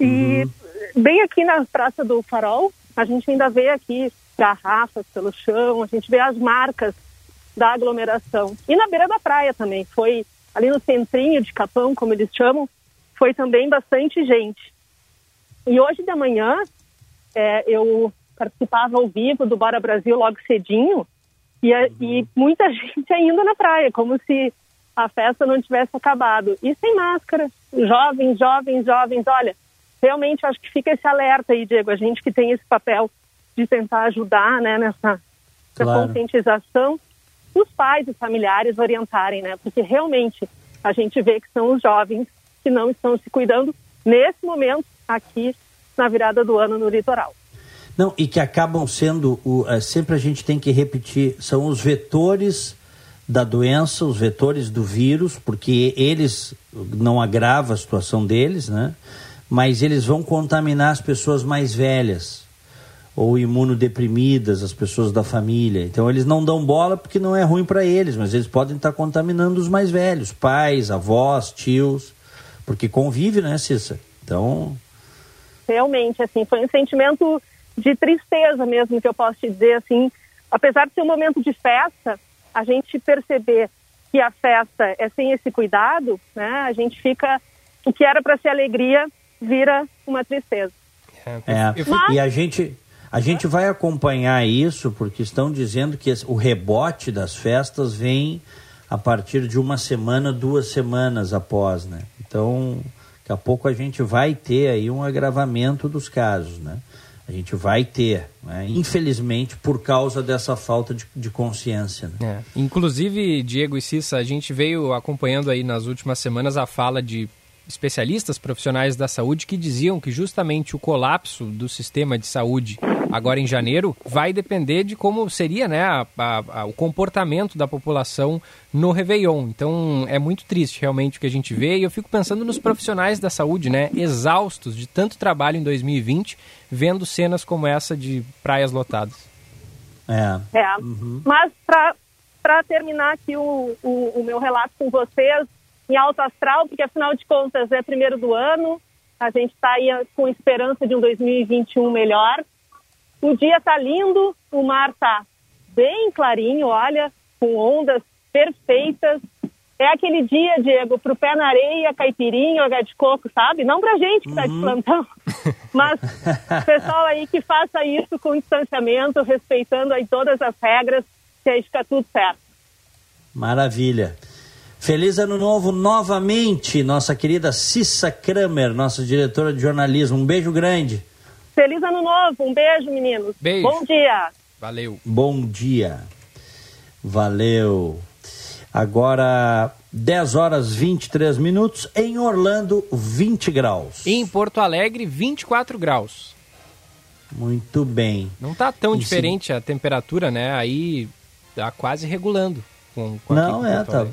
E uhum. bem aqui na Praça do Farol, a gente ainda vê aqui garrafas pelo chão, a gente vê as marcas da aglomeração. E na beira da praia também, foi ali no centrinho de Capão, como eles chamam, foi também bastante gente. E hoje de manhã, é, eu participava ao vivo do Bora Brasil logo cedinho, e, e muita gente ainda na praia, como se a festa não tivesse acabado. E sem máscara, jovens, jovens, jovens, olha, realmente acho que fica esse alerta aí, Diego, a gente que tem esse papel de tentar ajudar né, nessa, claro. conscientização, os pais e familiares orientarem, né? Porque realmente a gente vê que são os jovens que não estão se cuidando nesse momento aqui na virada do ano no litoral. Não, e que acabam sendo, o, é, sempre a gente tem que repetir, são os vetores da doença, os vetores do vírus, porque eles não agravam a situação deles, né? Mas eles vão contaminar as pessoas mais velhas, ou imunodeprimidas, as pessoas da família. Então eles não dão bola porque não é ruim para eles, mas eles podem estar contaminando os mais velhos, pais, avós, tios, porque convive, né, Cissa? Então. Realmente, assim, foi um sentimento de tristeza mesmo que eu posso te dizer, assim, apesar de ser um momento de festa, a gente perceber que a festa é sem esse cuidado, né? A gente fica, o que era para ser alegria vira uma tristeza. É, é. e a gente a gente vai acompanhar isso porque estão dizendo que o rebote das festas vem a partir de uma semana, duas semanas após, né? Então, daqui a pouco a gente vai ter aí um agravamento dos casos, né? A gente vai ter, né? infelizmente, por causa dessa falta de, de consciência. Né? É. Inclusive, Diego e Cissa, a gente veio acompanhando aí nas últimas semanas a fala de especialistas profissionais da saúde que diziam que justamente o colapso do sistema de saúde agora em janeiro vai depender de como seria né, a, a, a, o comportamento da população no Réveillon. Então é muito triste realmente o que a gente vê e eu fico pensando nos profissionais da saúde, né, exaustos de tanto trabalho em 2020, vendo cenas como essa de praias lotadas. É. é. Uhum. Mas para para terminar aqui o, o, o meu relato com vocês em alto astral, porque afinal de contas é primeiro do ano, a gente está aí com esperança de um 2021 melhor. O dia está lindo, o mar está bem clarinho, olha, com ondas perfeitas. É aquele dia, Diego, para o pé na areia, caipirinha, água de coco, sabe? Não para gente que está uhum. de plantão, mas pessoal aí que faça isso com distanciamento, respeitando aí todas as regras, que aí fica tudo certo. Maravilha. Feliz Ano Novo novamente, nossa querida Cissa Kramer, nossa diretora de jornalismo. Um beijo grande. Feliz Ano Novo, um beijo, meninos. Beijo. Bom dia. Valeu. Bom dia. Valeu. Agora, 10 horas 23 minutos. Em Orlando, 20 graus. Em Porto Alegre, 24 graus. Muito bem. Não tá tão diferente a temperatura, né? Aí tá quase regulando. Com, com Não, é, tá,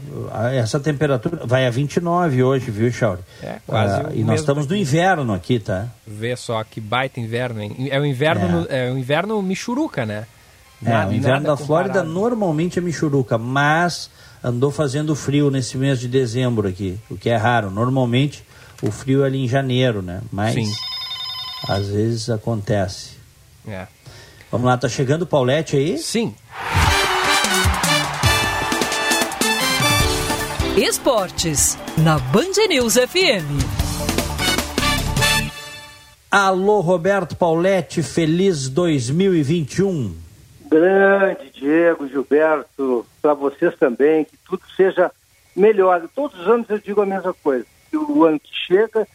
essa temperatura vai a 29 hoje, viu, Chauri? É, quase. Uh, e nós estamos no inverno aqui, tá? Vê só que baita inverno, hein? É o inverno, é. No, é o inverno michuruca, né? Nada, é, o inverno da Flórida normalmente é michuruca, mas andou fazendo frio nesse mês de dezembro aqui, o que é raro. Normalmente o frio é ali em janeiro, né? Mas Sim. às vezes acontece. É. Vamos lá, tá chegando o Paulette aí? Sim. Esportes, na Band News FM. Alô, Roberto Pauletti, feliz 2021. Grande Diego, Gilberto, para vocês também, que tudo seja melhor. Todos os anos eu digo a mesma coisa, que o ano que chega,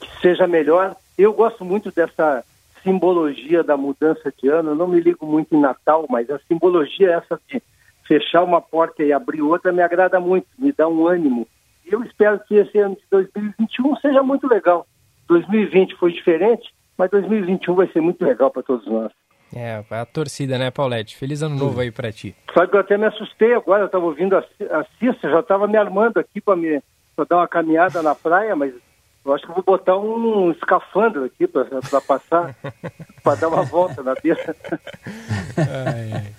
que seja melhor. Eu gosto muito dessa simbologia da mudança de ano, eu não me ligo muito em Natal, mas a simbologia é essa de fechar uma porta e abrir outra me agrada muito, me dá um ânimo. E eu espero que esse ano de 2021 seja muito legal. 2020 foi diferente, mas 2021 vai ser muito legal para todos nós. É, a torcida, né, Paulette? Feliz ano novo aí para ti. Sabe que eu até me assustei agora, eu estava ouvindo a, a Cissa, já estava me armando aqui para me pra dar uma caminhada na praia, mas eu acho que vou botar um escafandro aqui para passar, para dar uma volta na beira. ai, ai.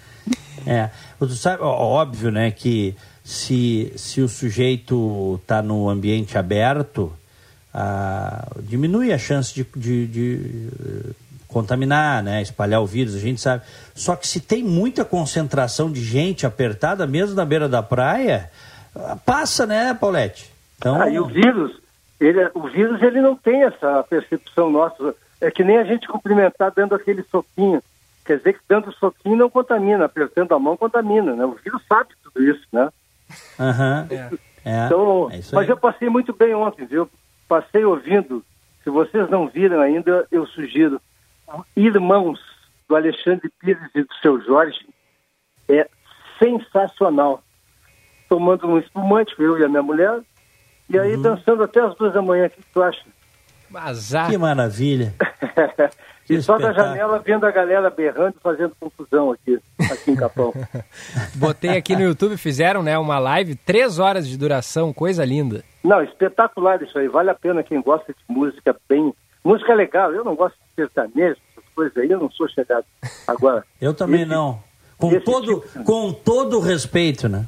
É, sabe, óbvio, né, que se, se o sujeito está no ambiente aberto, ah, diminui a chance de, de, de uh, contaminar, né, espalhar o vírus, a gente sabe. Só que se tem muita concentração de gente apertada, mesmo na beira da praia, passa, né, Paulette? Então... Ah, e o vírus, ele, o vírus ele não tem essa percepção nossa. É que nem a gente cumprimentar dando aquele soquinho. Quer dizer que dando soquinho não contamina, apertando a mão contamina, né? O vírus sabe tudo isso, né? Uhum. É. Então, é mas eu passei muito bem ontem, viu? Passei ouvindo. Se vocês não viram ainda, eu sugiro. Irmãos, do Alexandre Pires e do seu Jorge, é sensacional. Tomando um espumante, eu e a minha mulher, e aí uhum. dançando até as duas da manhã. O que tu acha? Azar. Que maravilha. e só da janela vendo a galera berrando, fazendo confusão aqui, aqui em Capão. Botei aqui no YouTube, fizeram né, uma live, três horas de duração, coisa linda. Não, espetacular isso aí, vale a pena quem gosta de música bem. Música legal, eu não gosto de sertanejo, essas coisas aí, eu não sou chegado. Agora. eu também esse, não. Com todo, tipo... com todo respeito, né?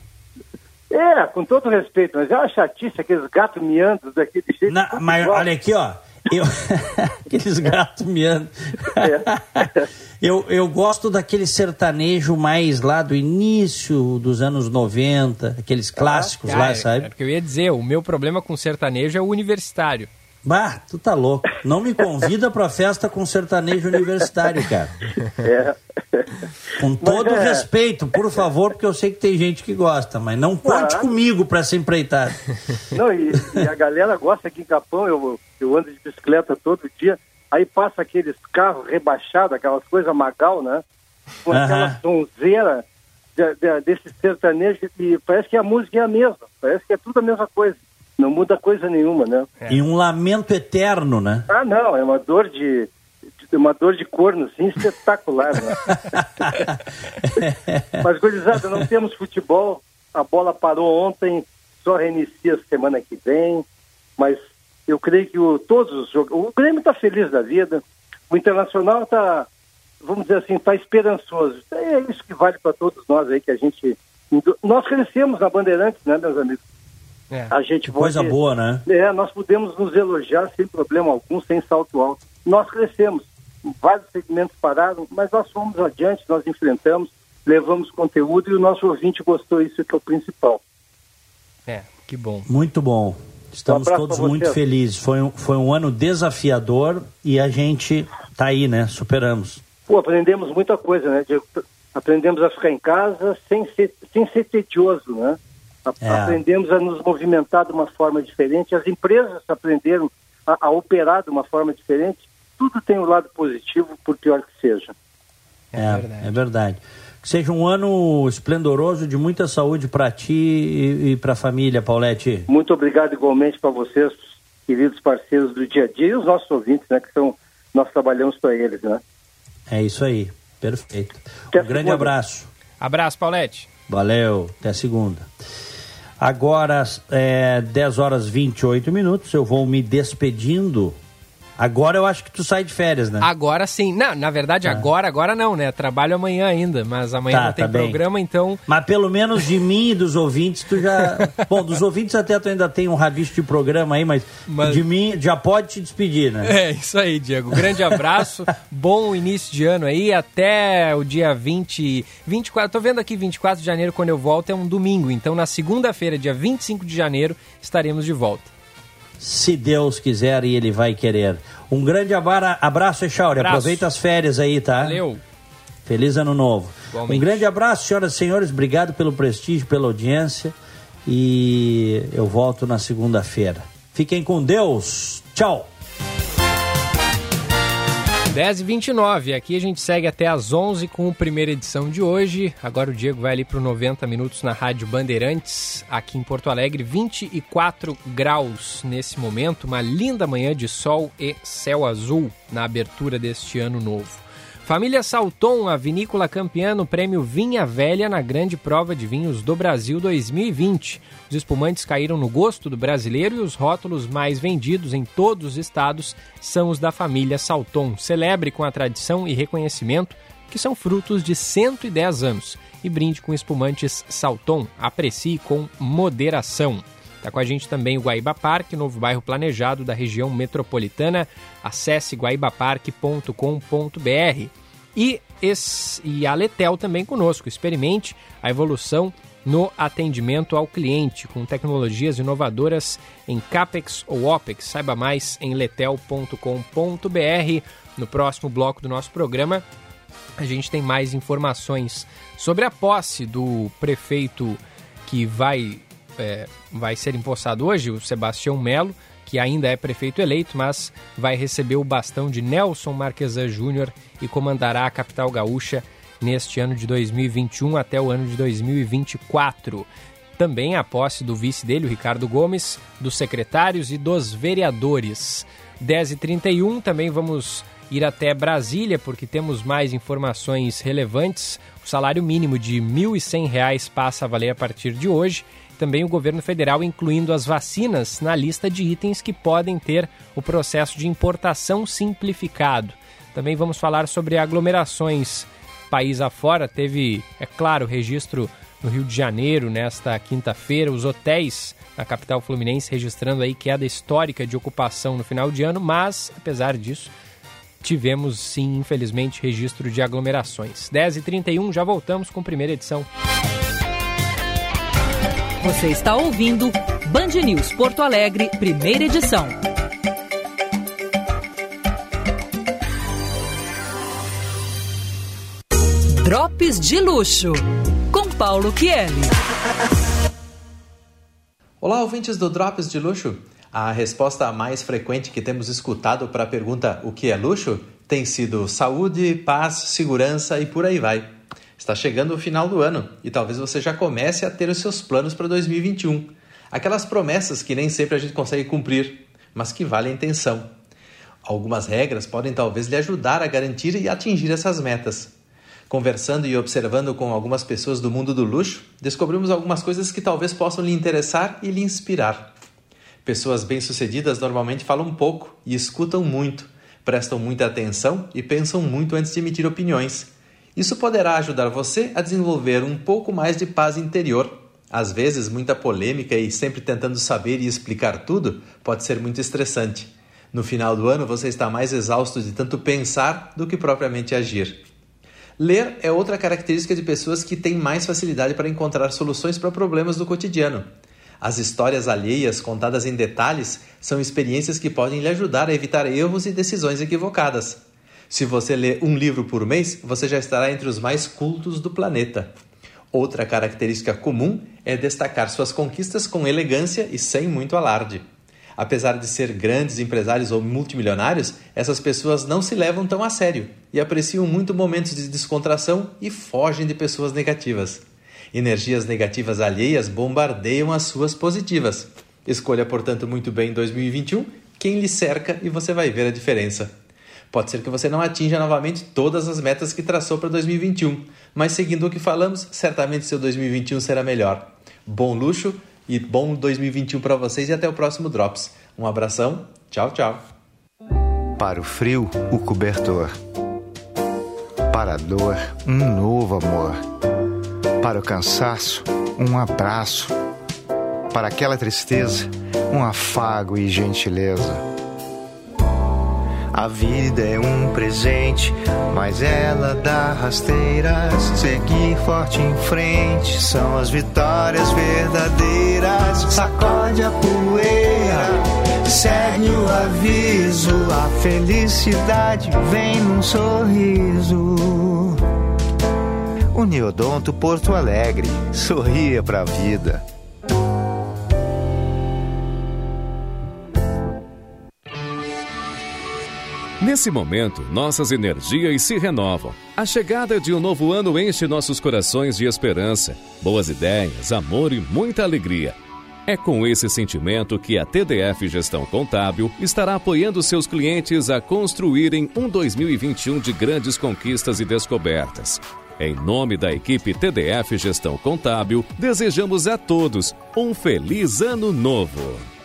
É, com todo respeito, mas é uma chatice aqueles gatos miando daquele jeito. Na, mas igual. olha aqui, ó. Eu... Aqueles gatos miando. É. eu, eu gosto daquele sertanejo mais lá do início dos anos 90, aqueles clássicos ah, lá, sabe? É porque eu ia dizer, o meu problema com sertanejo é o universitário. Bah, tu tá louco. Não me convida pra festa com sertanejo universitário, cara. É. Com todo é... respeito, por favor, porque eu sei que tem gente que gosta, mas não conte comigo pra se empreitar. Não, e, e, a galera gosta aqui em Capão, eu, eu ando de bicicleta todo dia, aí passa aqueles carros rebaixados, aquelas coisas magal, né? Com aquela sonzeira de, de, desse sertanejo, e parece que a música é a mesma, parece que é tudo a mesma coisa. Não muda coisa nenhuma, né? É. E um lamento eterno, né? Ah, não, é uma dor de, de uma dor de corno, assim, espetacular, né? Mas, gurizada, não temos futebol, a bola parou ontem, só reinicia semana que vem, mas eu creio que o, todos os jogos... O Grêmio está feliz da vida, o Internacional está, vamos dizer assim, está esperançoso. É isso que vale para todos nós aí, que a gente Nós crescemos na Bandeirantes, né, meus amigos? É. A gente coisa pode, boa, né? É, nós podemos nos elogiar sem problema algum, sem salto alto. Nós crescemos, vários segmentos pararam, mas nós fomos adiante, nós enfrentamos, levamos conteúdo e o nosso ouvinte gostou, isso que é o principal. É, que bom. Muito bom. Estamos um todos muito felizes. Foi um, foi um ano desafiador e a gente está aí, né? Superamos. Pô, aprendemos muita coisa, né, Diego? Aprendemos a ficar em casa sem ser, sem ser tedioso, né? É. Aprendemos a nos movimentar de uma forma diferente. As empresas aprenderam a, a operar de uma forma diferente. Tudo tem um lado positivo, por pior que seja. É, é verdade. É verdade. Que seja um ano esplendoroso de muita saúde para ti e, e para a família, Paulette. Muito obrigado igualmente para vocês, queridos parceiros do dia a dia e os nossos ouvintes, né, que são nós trabalhamos para eles, né? É isso aí. Perfeito. Até um grande segunda. abraço. Abraço, Paulette. Valeu, até segunda. Agora, é, 10 horas 28 minutos, eu vou me despedindo Agora eu acho que tu sai de férias, né? Agora sim. Não, na verdade, tá. agora, agora não, né? Trabalho amanhã ainda, mas amanhã tá, não tem tá programa, bem. então. Mas pelo menos de mim e dos ouvintes, tu já. Bom, dos ouvintes até tu ainda tem um rabicho de programa aí, mas, mas, de mim já pode te despedir, né? É, isso aí, Diego. Grande abraço, bom início de ano aí, até o dia 20. 24. Tô vendo aqui 24 de janeiro quando eu volto, é um domingo. Então na segunda-feira, dia 25 de janeiro, estaremos de volta se Deus quiser e Ele vai querer. Um grande abraço, Echauri. Aproveita as férias aí, tá? Valeu. Feliz ano novo. Igualmente. Um grande abraço, senhoras e senhores. Obrigado pelo prestígio, pela audiência. E eu volto na segunda-feira. Fiquem com Deus. Tchau. 10 e 29 aqui a gente segue até às 11 com a primeira edição de hoje. Agora o Diego vai ali para 90 minutos na Rádio Bandeirantes, aqui em Porto Alegre, 24 graus nesse momento, uma linda manhã de sol e céu azul na abertura deste ano novo. Família Salton, a vinícola campeã no prêmio Vinha Velha na Grande Prova de Vinhos do Brasil 2020. Os espumantes caíram no gosto do brasileiro e os rótulos mais vendidos em todos os estados são os da família Salton. Celebre com a tradição e reconhecimento que são frutos de 110 anos e brinde com espumantes Salton. Aprecie com moderação. Está com a gente também o Guaíba Parque, novo bairro planejado da região metropolitana. Acesse guaibaparque.com.br. E, e a Letel também conosco. Experimente a evolução no atendimento ao cliente com tecnologias inovadoras em CAPEX ou OPEX. Saiba mais em letel.com.br. No próximo bloco do nosso programa, a gente tem mais informações sobre a posse do prefeito que vai, é, vai ser empossado hoje, o Sebastião Melo que ainda é prefeito eleito, mas vai receber o bastão de Nelson Marquesan Júnior e comandará a capital gaúcha neste ano de 2021 até o ano de 2024. Também a posse do vice dele, o Ricardo Gomes, dos secretários e dos vereadores. 10h31, também vamos ir até Brasília, porque temos mais informações relevantes. O salário mínimo de R$ 1.100 passa a valer a partir de hoje também o governo federal incluindo as vacinas na lista de itens que podem ter o processo de importação simplificado. Também vamos falar sobre aglomerações país afora. Teve, é claro, registro no Rio de Janeiro nesta quinta-feira, os hotéis na capital fluminense registrando aí queda histórica de ocupação no final de ano, mas apesar disso, tivemos sim, infelizmente, registro de aglomerações. 10h31, já voltamos com a primeira edição. Você está ouvindo Band News Porto Alegre, primeira edição. Drops de luxo com Paulo Kieli. Olá, ouvintes do Drops de Luxo. A resposta mais frequente que temos escutado para a pergunta o que é luxo tem sido saúde, paz, segurança e por aí vai. Está chegando o final do ano e talvez você já comece a ter os seus planos para 2021. Aquelas promessas que nem sempre a gente consegue cumprir, mas que valem a intenção. Algumas regras podem talvez lhe ajudar a garantir e atingir essas metas. Conversando e observando com algumas pessoas do mundo do luxo, descobrimos algumas coisas que talvez possam lhe interessar e lhe inspirar. Pessoas bem-sucedidas normalmente falam pouco e escutam muito, prestam muita atenção e pensam muito antes de emitir opiniões Isso poderá ajudar você a desenvolver um pouco mais de paz interior. Às vezes, muita polêmica e sempre tentando saber e explicar tudo pode ser muito estressante. No final do ano, você está mais exausto de tanto pensar do que propriamente agir. Ler é outra característica de pessoas que têm mais facilidade para encontrar soluções para problemas do cotidiano. As histórias alheias, contadas em detalhes, são experiências que podem lhe ajudar a evitar erros e decisões equivocadas. Se você lê um livro por mês, você já estará entre os mais cultos do planeta. Outra característica comum é destacar suas conquistas com elegância e sem muito alarde. Apesar de ser grandes empresários ou multimilionários, essas pessoas não se levam tão a sério e apreciam muito momentos de descontração e fogem de pessoas negativas. Energias negativas alheias bombardeiam as suas positivas. Escolha, portanto, muito bem em 2021 quem lhe cerca e você vai ver a diferença. Pode ser que você não atinja novamente todas as metas que traçou para 2021, mas seguindo o que falamos, certamente seu 2021 será melhor. Bom luxo, e bom 2021 para vocês e até o próximo Drops. Um abração, tchau, tchau. Para o frio, o cobertor. Para a dor, um novo amor. Para o cansaço, um abraço. Para aquela tristeza, um afago e gentileza a vida é um presente, mas ela dá rasteiras. Seguir forte em frente são as vitórias verdadeiras. Sacode a poeira, segue o aviso. A felicidade vem num sorriso. O Neodonto Porto Alegre sorria pra vida. Nesse momento, nossas energias se renovam. A chegada de um novo ano enche nossos corações de esperança, boas ideias, amor e muita alegria. É com esse sentimento que a TDF Gestão Contábil estará apoiando seus clientes a construírem um 2021 de grandes conquistas e descobertas. Em nome da equipe TDF Gestão Contábil, desejamos a todos um feliz ano novo.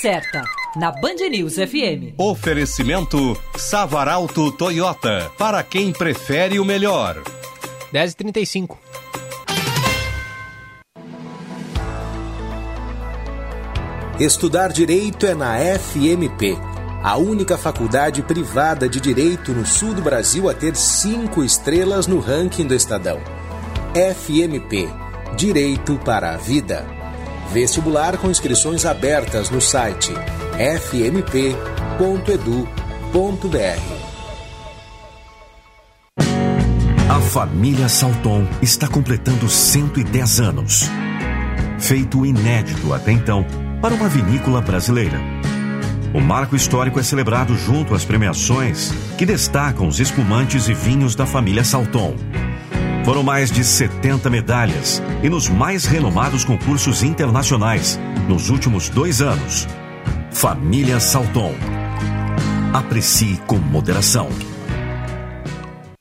Certa, na Band News FM. Oferecimento Savaralto Toyota, para quem prefere o melhor. 10h35. Estudar Direito é na FMP, a única faculdade privada de Direito no sul do Brasil a ter cinco estrelas no ranking do Estadão. FMP Direito para a Vida. Vestibular com inscrições abertas no site fmp.edu.br. A família Salton está completando 110 anos. Feito inédito até então para uma vinícola brasileira. O marco histórico é celebrado junto às premiações que destacam os espumantes e vinhos da família Salton foram mais de 70 medalhas e nos mais renomados concursos internacionais nos últimos dois anos. Família Salton. Aprecie com moderação.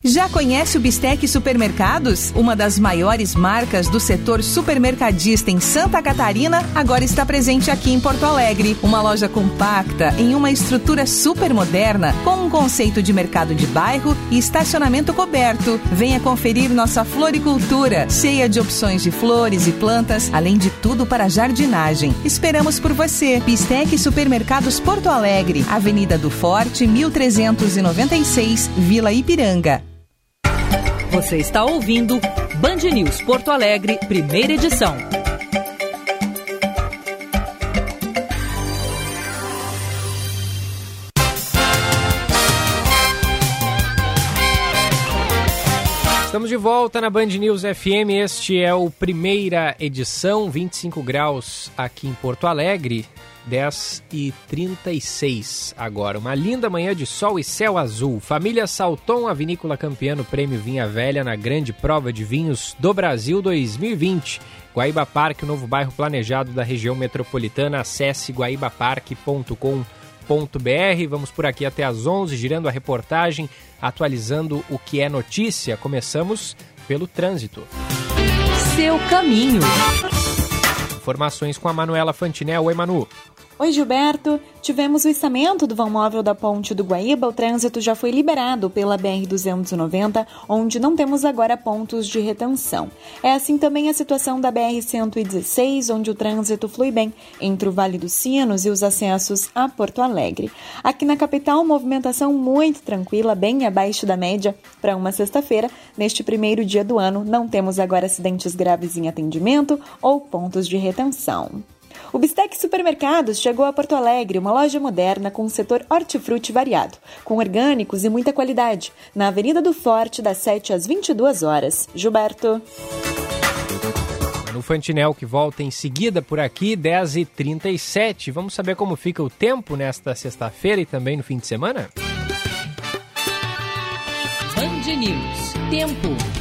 Já conhece o Bistec Supermercados? Uma das maiores marcas do setor supermercadista em Santa Catarina, agora está presente aqui em Porto Alegre. Uma loja compacta em uma estrutura super moderna, com um conceito de mercado de bairro e estacionamento coberto. Venha conferir nossa floricultura, cheia de opções de flores e plantas, além de tudo para jardinagem. Esperamos por você. Bistec Supermercados Porto Alegre, Avenida do Forte, 1396, Vila Ipiranga. Você está ouvindo Band News Porto Alegre, primeira edição. Estamos de volta na Band News FM. Este é o primeira edição, 25 graus aqui em Porto Alegre. 10 e 36 agora. Uma linda manhã de sol e céu azul. Família Salton, a vinícola campeã no Prêmio Vinha Velha na grande prova de vinhos do Brasil 2020. Guaíba Parque, o novo bairro planejado da região metropolitana. Acesse guaibaparque.com.br. Vamos por aqui até às 11, girando a reportagem, atualizando o que é notícia. Começamos pelo trânsito. Seu caminho. Informações com a Manuela Fantinel. Oi, Manu. Oi, Gilberto. Tivemos o içamento do vão móvel da Ponte do Guaíba. O trânsito já foi liberado pela BR-290, onde não temos agora pontos de retenção. É assim também a situação da BR-116, onde o trânsito flui bem entre o Vale dos Sinos e os acessos a Porto Alegre. Aqui na capital, movimentação muito tranquila, bem abaixo da média para uma sexta-feira. Neste primeiro dia do ano, não temos agora acidentes graves em atendimento ou pontos de retenção. O Bistec Supermercados chegou a Porto Alegre, uma loja moderna com um setor hortifruti variado, com orgânicos e muita qualidade, na Avenida do Forte, das 7 às 22 horas. Gilberto. No Fantinel, que volta em seguida por aqui, 10h37. Vamos saber como fica o tempo nesta sexta-feira e também no fim de semana? Band News. Tempo.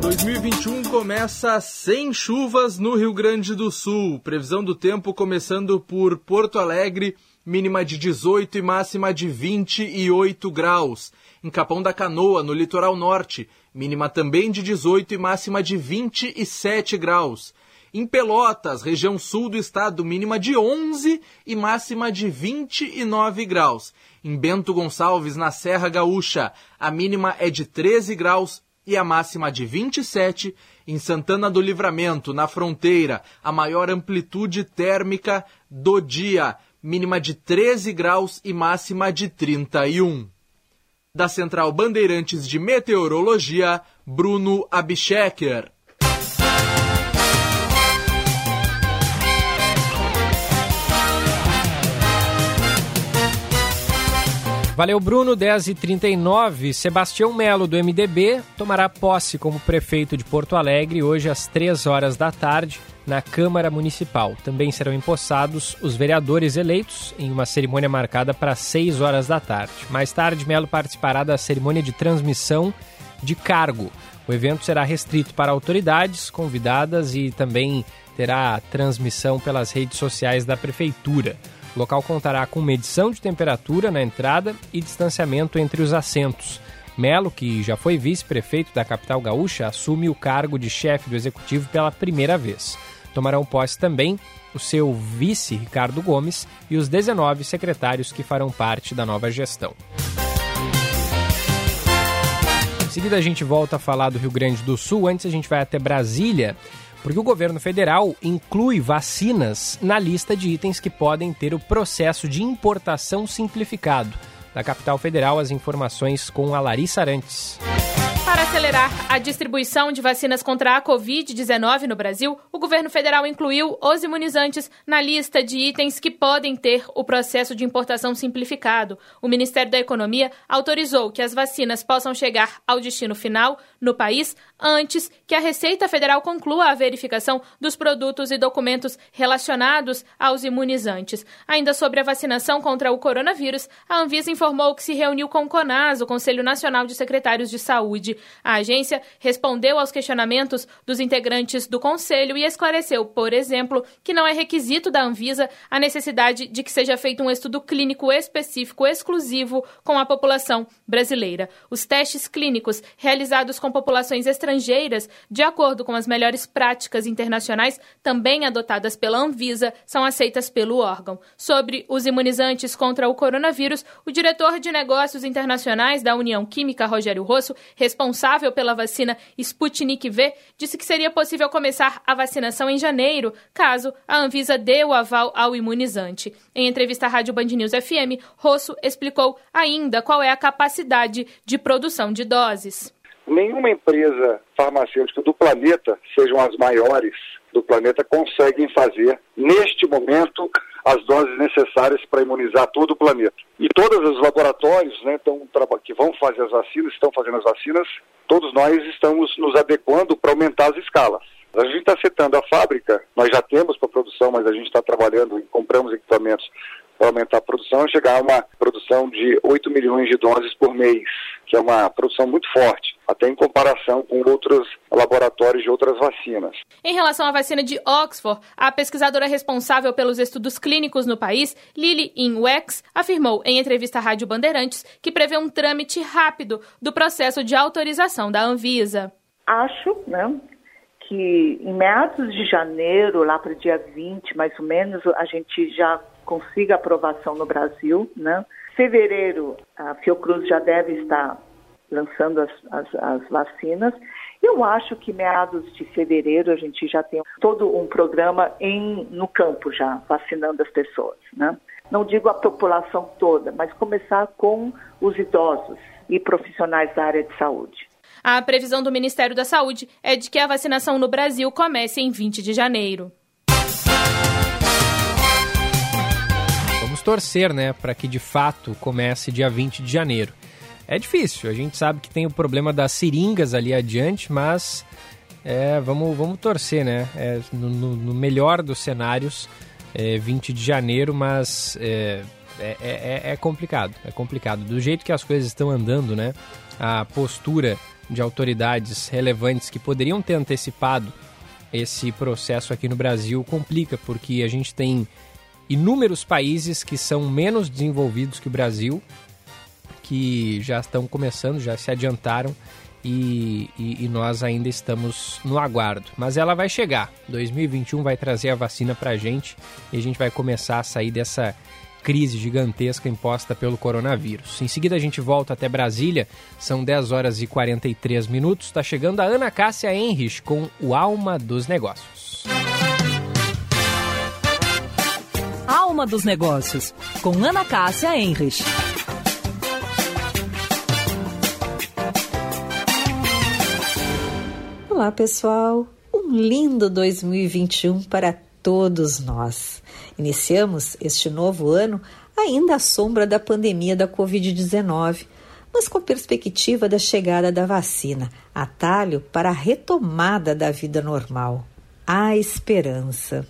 2021 começa sem chuvas no Rio Grande do Sul. Previsão do tempo começando por Porto Alegre, mínima de 18 e máxima de 28 graus. Em Capão da Canoa, no litoral norte, mínima também de 18 e máxima de 27 graus. Em Pelotas, região sul do estado, mínima de 11 e máxima de 29 graus. Em Bento Gonçalves, na Serra Gaúcha, a mínima é de 13 graus e a máxima de 27. Em Santana do Livramento, na fronteira, a maior amplitude térmica do dia, mínima de 13 graus e máxima de 31. Da Central Bandeirantes de Meteorologia, Bruno Abchecker. Valeu, Bruno. 10h39. Sebastião Melo, do MDB, tomará posse como prefeito de Porto Alegre hoje às 3 horas da tarde na Câmara Municipal. Também serão empossados os vereadores eleitos em uma cerimônia marcada para 6 horas da tarde. Mais tarde, Melo participará da cerimônia de transmissão de cargo. O evento será restrito para autoridades convidadas e também terá transmissão pelas redes sociais da Prefeitura. O local contará com medição de temperatura na entrada e distanciamento entre os assentos. Melo, que já foi vice-prefeito da capital gaúcha, assume o cargo de chefe do executivo pela primeira vez. Tomarão posse também o seu vice, Ricardo Gomes, e os 19 secretários que farão parte da nova gestão. Em seguida, a gente volta a falar do Rio Grande do Sul. Antes, a gente vai até Brasília porque o governo federal inclui vacinas na lista de itens que podem ter o processo de importação simplificado. Da capital federal, as informações com a Larissa Arantes. Para acelerar a distribuição de vacinas contra a Covid-19 no Brasil, o governo federal incluiu os imunizantes na lista de itens que podem ter o processo de importação simplificado. O Ministério da Economia autorizou que as vacinas possam chegar ao destino final no país antes que a Receita Federal conclua a verificação dos produtos e documentos relacionados aos imunizantes. Ainda sobre a vacinação contra o coronavírus, a Anvisa informou que se reuniu com o CONAS, o Conselho Nacional de Secretários de Saúde. A agência respondeu aos questionamentos dos integrantes do conselho e esclareceu, por exemplo, que não é requisito da Anvisa a necessidade de que seja feito um estudo clínico específico exclusivo com a população brasileira. Os testes clínicos realizados com populações estrangeiras, de acordo com as melhores práticas internacionais também adotadas pela Anvisa, são aceitas pelo órgão. Sobre os imunizantes contra o coronavírus, o diretor de negócios internacionais da União Química, Rogério Rosso, responsável pela vacina Sputnik V, disse que seria possível começar a vacinação em janeiro, caso a Anvisa dê o aval ao imunizante. Em entrevista à Rádio Band News FM, Rosso explicou ainda qual é a capacidade de produção de doses. Nenhuma empresa farmacêutica do planeta, sejam as maiores do planeta, conseguem fazer, neste momento, as doses necessárias para imunizar todo o planeta. E todos os laboratórios né, tão, que vão fazer as vacinas, estão fazendo as vacinas, todos nós estamos nos adequando para aumentar as escalas. A gente está setando a fábrica, nós já temos para produção, mas a gente está trabalhando e compramos equipamentos para aumentar a produção e chegar a uma produção de 8 milhões de doses por mês, que é uma produção muito forte, até em comparação com outros laboratórios de outras vacinas. Em relação à vacina de Oxford, a pesquisadora responsável pelos estudos clínicos no país, Lily Inwex, afirmou em entrevista à Rádio Bandeirantes que prevê um trâmite rápido do processo de autorização da Anvisa. Acho, né, que em meados de janeiro, lá para o dia 20, mais ou menos, a gente já consiga aprovação no Brasil, né? Fevereiro, a Fiocruz já deve estar lançando as, as, as vacinas. Eu acho que meados de fevereiro a gente já tem todo um programa em, no campo já, vacinando as pessoas, né? Não digo a população toda, mas começar com os idosos e profissionais da área de saúde. A previsão do Ministério da Saúde é de que a vacinação no Brasil comece em 20 de janeiro. Vamos torcer, né, para que de fato comece dia 20 de janeiro. É difícil, a gente sabe que tem o problema das seringas ali adiante, mas é, vamos, vamos torcer, né? É, no, no, melhor dos cenários, é, 20 de janeiro, mas é, é, é, é, complicado, é complicado. Do jeito que as coisas estão andando, né? A postura de autoridades relevantes que poderiam ter antecipado esse processo aqui no Brasil complica, porque a gente tem inúmeros países que são menos desenvolvidos que o Brasil, que já estão começando, já se adiantaram e, e, e, nós ainda estamos no aguardo. Mas ela vai chegar. 2021 vai trazer a vacina para a gente e a gente vai começar a sair dessa crise gigantesca imposta pelo coronavírus. Em seguida a gente volta até Brasília, são 10 horas e 43 minutos. Está chegando a Ana Cássia Henrich com o Alma dos Negócios. Alma dos Negócios, com Ana Cássia Henrich. Olá, pessoal. Um lindo 2021 para todos nós. Iniciamos este novo ano ainda à sombra da pandemia da Covid-19, mas com perspectiva da chegada da vacina, atalho para a retomada da vida normal. Há esperança.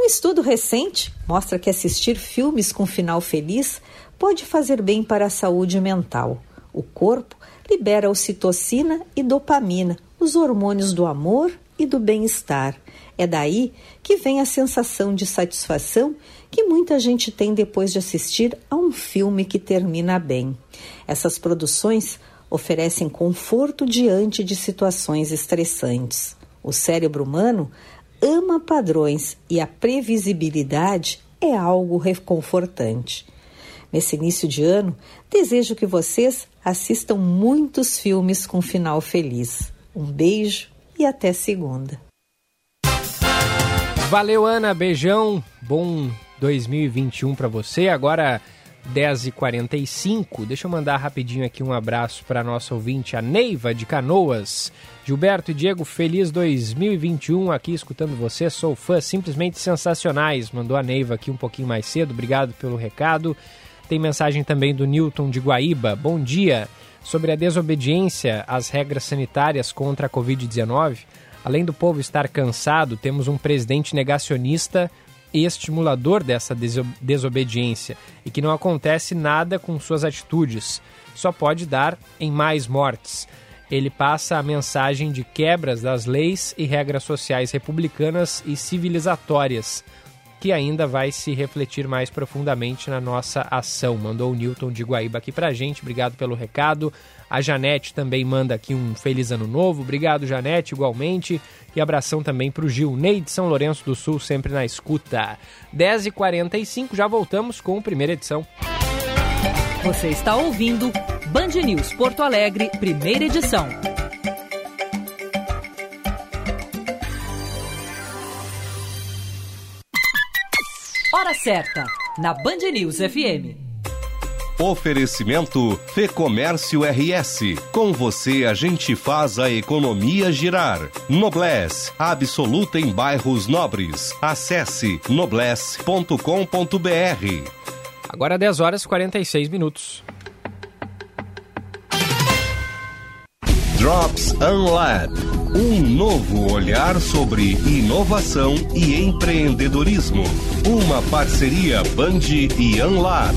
Um estudo recente mostra que assistir filmes com final feliz pode fazer bem para a saúde mental. O corpo libera ocitocina e dopamina, os hormônios do amor e do bem-estar. É daí que vem a sensação de satisfação que muita gente tem depois de assistir a um filme que termina bem. Essas produções oferecem conforto diante de situações estressantes. O cérebro humano ama padrões e a previsibilidade é algo reconfortante. Nesse início de ano, desejo que vocês assistam muitos filmes com final feliz. Um beijo e até segunda. Valeu, Ana. Beijão. Bom 2021 para você. Agora 10h45. Deixa eu mandar rapidinho aqui um abraço para nossa ouvinte, a Neiva de Canoas. Gilberto e Diego, feliz 2021 aqui escutando você. Sou fã simplesmente sensacionais. Mandou a Neiva aqui um pouquinho mais cedo. Obrigado pelo recado. Tem mensagem também do Newton de Guaíba. Bom dia. Sobre a desobediência às regras sanitárias contra a Covid-19, além do povo estar cansado, temos um presidente negacionista e estimulador dessa desobediência e que não acontece nada com suas atitudes. Só pode dar em mais mortes. Ele passa a mensagem de quebras das leis e regras sociais republicanas e civilizatórias que ainda vai se refletir mais profundamente na nossa ação. Mandou o Newton de Guaíba aqui pra gente, obrigado pelo recado. A Janete também manda aqui um feliz ano novo, obrigado Janete, igualmente. E abração também pro Gil Ney de São Lourenço do Sul, sempre na escuta. 10h45, já voltamos com a primeira edição. Você está ouvindo Band News Porto Alegre, primeira edição. Hora certa, na Band News FM. Oferecimento Fê Comércio RS. Com você a gente faz a economia girar. Noblesse, absoluta em bairros nobres. Acesse noblesse.com.br. Agora 10 horas e 46 minutos. Drops Unlab um novo olhar sobre inovação e empreendedorismo. Uma parceria Band e Anlab.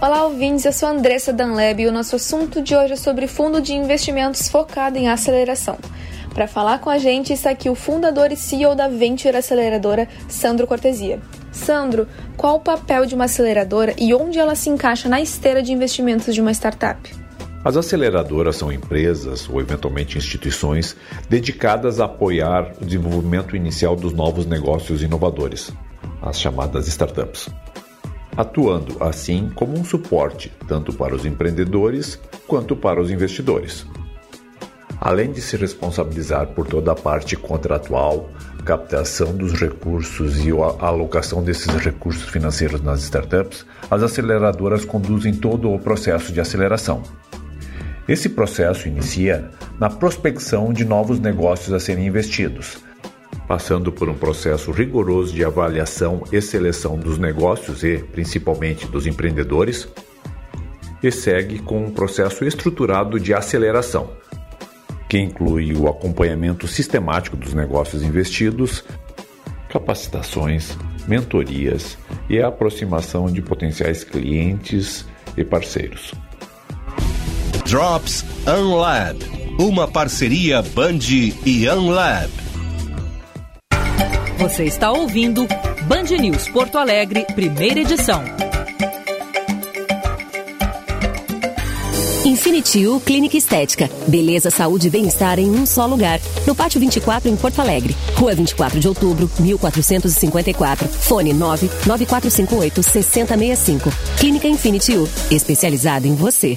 Olá, ouvintes. Eu sou Andressa Danleb e o nosso assunto de hoje é sobre fundo de investimentos focado em aceleração. Para falar com a gente está aqui o fundador e CEO da Venture Aceleradora, Sandro Cortesia. Sandro, qual o papel de uma aceleradora e onde ela se encaixa na esteira de investimentos de uma startup? As aceleradoras são empresas ou eventualmente instituições dedicadas a apoiar o desenvolvimento inicial dos novos negócios inovadores, as chamadas startups, atuando assim como um suporte tanto para os empreendedores quanto para os investidores. Além de se responsabilizar por toda a parte contratual, captação dos recursos e a alocação desses recursos financeiros nas startups, as aceleradoras conduzem todo o processo de aceleração. Esse processo inicia na prospecção de novos negócios a serem investidos, passando por um processo rigoroso de avaliação e seleção dos negócios e, principalmente, dos empreendedores, e segue com um processo estruturado de aceleração, que inclui o acompanhamento sistemático dos negócios investidos, capacitações, mentorias e a aproximação de potenciais clientes e parceiros. Drops Unlab, uma parceria Band e Unlab. Você está ouvindo Band News Porto Alegre, primeira edição. Infinity U Clínica Estética. Beleza, saúde e bem-estar em um só lugar. No Pátio 24, em Porto Alegre. Rua 24 de outubro, 1454. Fone 99458 6065. Clínica Infinity U. Especializada em você.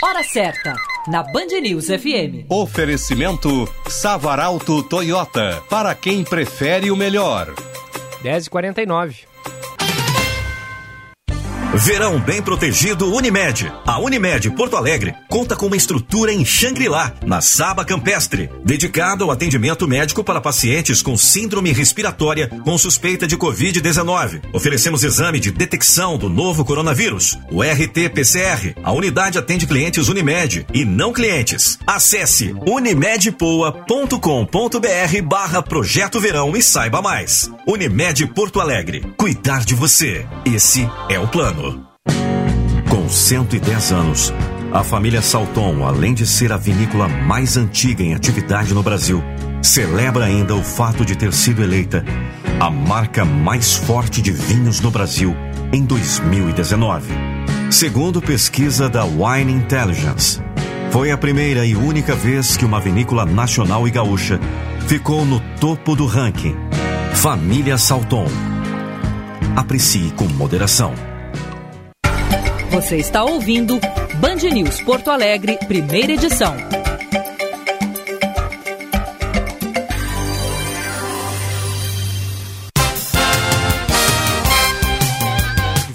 Hora certa, na Band News FM. Oferecimento Savaralto Toyota, para quem prefere o melhor. 10h49. Verão bem protegido Unimed. A Unimed Porto Alegre conta com uma estrutura em Xangri-Lá, na Saba Campestre, dedicado ao atendimento médico para pacientes com síndrome respiratória com suspeita de Covid-19. Oferecemos exame de detecção do novo coronavírus, o RT-PCR. A unidade atende clientes Unimed e não clientes. Acesse unimedpoa.com.br barra Projeto Verão e saiba mais. Unimed Porto Alegre. Cuidar de você. Esse é o plano. Com 110 anos, a família Salton, além de ser a vinícola mais antiga em atividade no Brasil, celebra ainda o fato de ter sido eleita a marca mais forte de vinhos no Brasil em 2019. Segundo pesquisa da Wine Intelligence, foi a primeira e única vez que uma vinícola nacional e gaúcha ficou no topo do ranking. Família Salton. Aprecie com moderação. Você está ouvindo Band News Porto Alegre, primeira edição.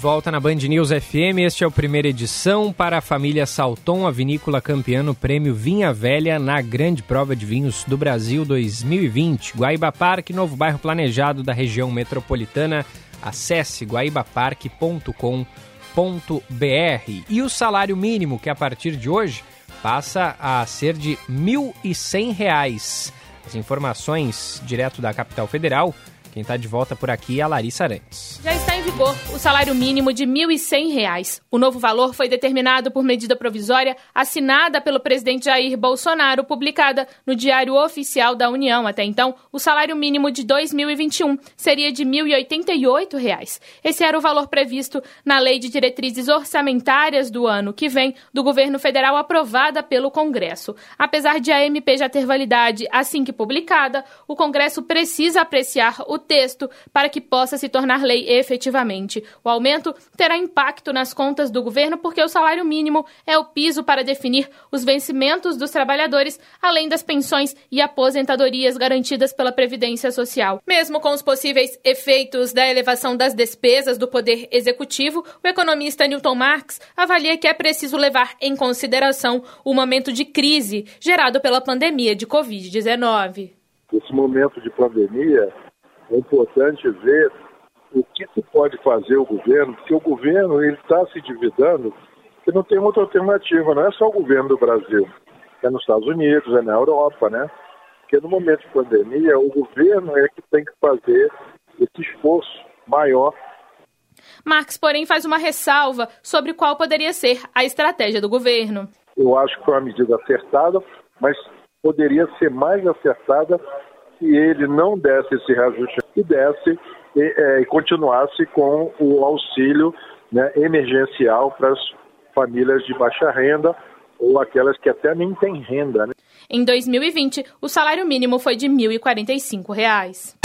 volta na Band News FM. Este é o primeira edição para a família Salton, a vinícola campeã no prêmio Vinha Velha na Grande Prova de Vinhos do Brasil 2020. Guaíba Parque, novo bairro planejado da região metropolitana. Acesse guaibaparque.com.br. E o salário mínimo, que a partir de hoje passa a ser de R$ 1.100. As informações direto da capital federal. Quem está de volta por aqui é a Larissa Arantes. Já está em vigor o salário mínimo de R$ 1.100. O novo valor foi determinado por medida provisória assinada pelo presidente Jair Bolsonaro, publicada no Diário Oficial da União. Até então, o salário mínimo de 2021 seria de R$ 1.088. Esse era o valor previsto na Lei de Diretrizes Orçamentárias do ano que vem do governo federal aprovada pelo Congresso. Apesar de a MP já ter validade assim que publicada, o Congresso precisa apreciar o texto para que possa se tornar lei efetivamente. O aumento terá impacto nas contas do governo porque o salário mínimo é o piso para definir os vencimentos dos trabalhadores, além das pensões e aposentadorias garantidas pela Previdência Social. Mesmo com os possíveis efeitos da elevação das despesas do Poder Executivo, o economista Newton Marx avalia que é preciso levar em consideração o momento de crise gerado pela pandemia de Covid-19. Esse momento de pandemia é importante ver o que, que pode fazer o governo, porque o governo ele está se dividindo, que não tem outra alternativa, não é só o governo do Brasil, é nos Estados Unidos, é na Europa, né? Porque no momento de pandemia, o governo é que tem que fazer esse esforço maior. Marx, porém, faz uma ressalva sobre qual poderia ser a estratégia do governo. Eu acho que foi uma medida acertada, mas poderia ser mais acertada se ele não desse esse reajuste e desse e, é, e continuasse com o auxílio né, emergencial para as famílias de baixa renda ou aquelas que até nem têm renda. Né? Em 2020, o salário mínimo foi de R$ 1.045.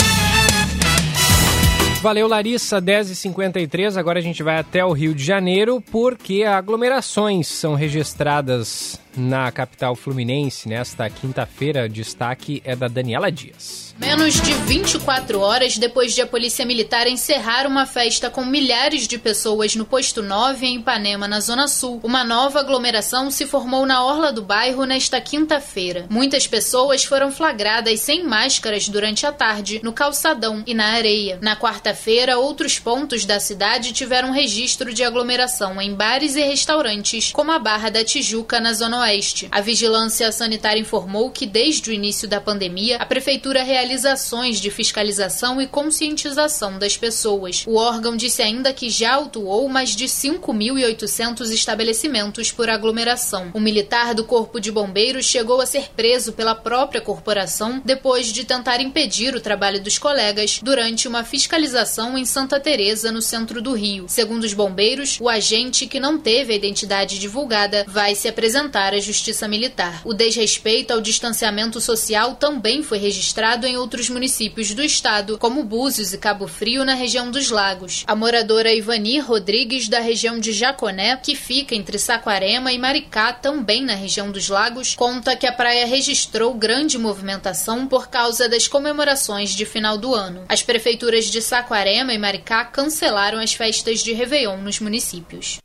Valeu, Larissa, 10h53. Agora a gente vai até o Rio de Janeiro, porque aglomerações são registradas na capital fluminense nesta quinta-feira. Destaque é da Daniela Dias. Menos de 24 horas depois de a Polícia Militar encerrar uma festa com milhares de pessoas no posto 9 em Ipanema, na Zona Sul, uma nova aglomeração se formou na orla do bairro nesta quinta-feira. Muitas pessoas foram flagradas sem máscaras durante a tarde no calçadão e na areia. Na quarta-feira, outros pontos da cidade tiveram registro de aglomeração em bares e restaurantes, como a Barra da Tijuca, na Zona Oeste. A Vigilância Sanitária informou que desde o início da pandemia, a prefeitura realizou realizações de fiscalização e conscientização das pessoas. O órgão disse ainda que já autuou mais de 5.800 estabelecimentos por aglomeração. O militar do Corpo de Bombeiros chegou a ser preso pela própria corporação depois de tentar impedir o trabalho dos colegas durante uma fiscalização em Santa Teresa, no centro do Rio. Segundo os bombeiros, o agente que não teve a identidade divulgada vai se apresentar à Justiça Militar. O desrespeito ao distanciamento social também foi registrado em outros municípios do estado, como Búzios e Cabo Frio, na região dos Lagos. A moradora Ivani Rodrigues, da região de Jaconé, que fica entre Saquarema e Maricá, também na região dos Lagos, conta que a praia registrou grande movimentação por causa das comemorações de final do ano. As prefeituras de Saquarema e Maricá cancelaram as festas de Réveillon nos municípios.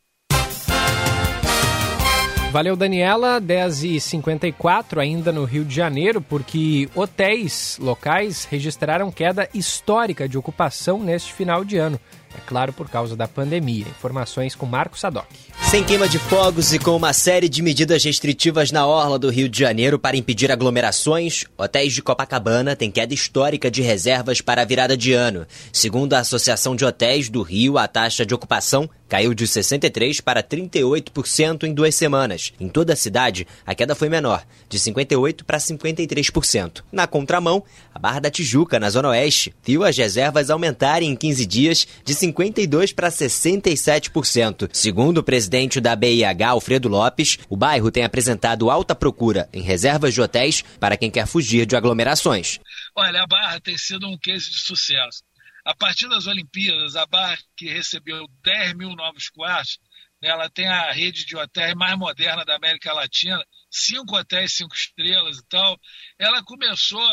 Valeu, Daniela. 10h54 ainda no Rio de Janeiro, porque hotéis locais registraram queda histórica de ocupação neste final de ano. É claro, por causa da pandemia. Informações com Marco Sadoc. Sem queima de fogos e com uma série de medidas restritivas na orla do Rio de Janeiro para impedir aglomerações, hotéis de Copacabana têm queda histórica de reservas para a virada de ano. Segundo a Associação de Hotéis do Rio, a taxa de ocupação caiu de 63% para 38% em duas semanas. Em toda a cidade, a queda foi menor, de 58% para 53%. Na contramão, a Barra da Tijuca, na Zona Oeste, viu as reservas aumentarem em 15 dias de 52% para 67%. Segundo o presidente da BIH, Alfredo Lopes, o bairro tem apresentado alta procura em reservas de hotéis para quem quer fugir de aglomerações. Olha, a Barra tem sido um case de sucesso. A partir das Olimpíadas, a Barra, que recebeu 10 mil novos quartos, né, ela tem a rede de hotéis mais moderna da América Latina, cinco hotéis, cinco estrelas e tal. Ela começou,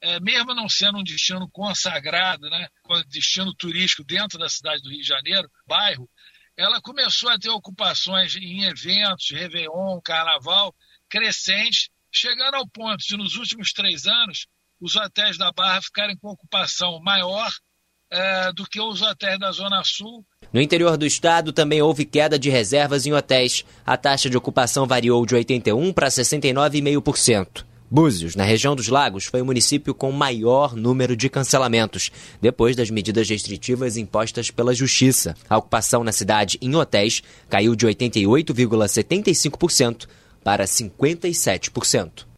é, mesmo não sendo um destino consagrado, né, destino turístico dentro da cidade do Rio de Janeiro, bairro, ela começou a ter ocupações em eventos, Réveillon, Carnaval, crescentes, chegando ao ponto de, nos últimos três anos, os hotéis da Barra ficarem com ocupação maior é, do que os hotéis da Zona Sul. No interior do estado também houve queda de reservas em hotéis. A taxa de ocupação variou de 81% para 69,5%. Búzios, na região dos Lagos, foi o município com maior número de cancelamentos, depois das medidas restritivas impostas pela Justiça. A ocupação na cidade em hotéis caiu de 88,75% para 57%.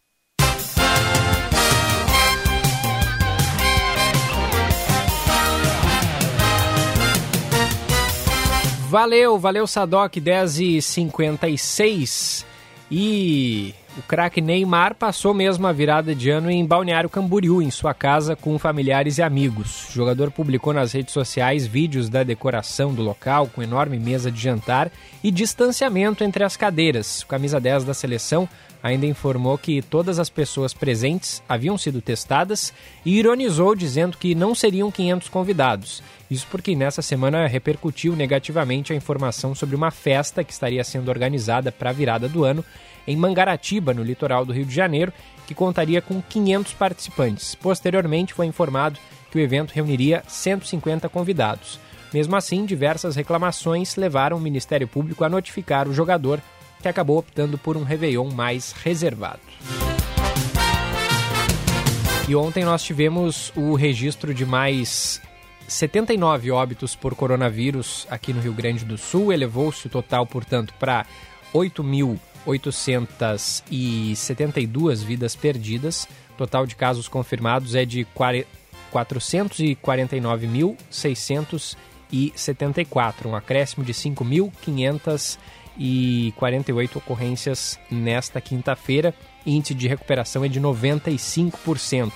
Valeu, valeu Sadoc, 10h56. E o craque Neymar passou mesmo a virada de ano em Balneário Camboriú, em sua casa com familiares e amigos. O jogador publicou nas redes sociais vídeos da decoração do local, com enorme mesa de jantar e distanciamento entre as cadeiras. O camisa 10 da seleção ainda informou que todas as pessoas presentes haviam sido testadas e ironizou dizendo que não seriam 500 convidados. Isso porque nessa semana repercutiu negativamente a informação sobre uma festa que estaria sendo organizada para a virada do ano em Mangaratiba, no litoral do Rio de Janeiro, que contaria com 500 participantes. Posteriormente foi informado que o evento reuniria 150 convidados. Mesmo assim, diversas reclamações levaram o Ministério Público a notificar o jogador que acabou optando por um Réveillon mais reservado. E ontem nós tivemos o registro de mais 79 óbitos por coronavírus aqui no Rio Grande do Sul. Elevou-se o total, portanto, para 8.872 vidas perdidas. Total de casos confirmados é de 449.674, um acréscimo de 5.548 ocorrências nesta quinta-feira índice de recuperação é de 95%.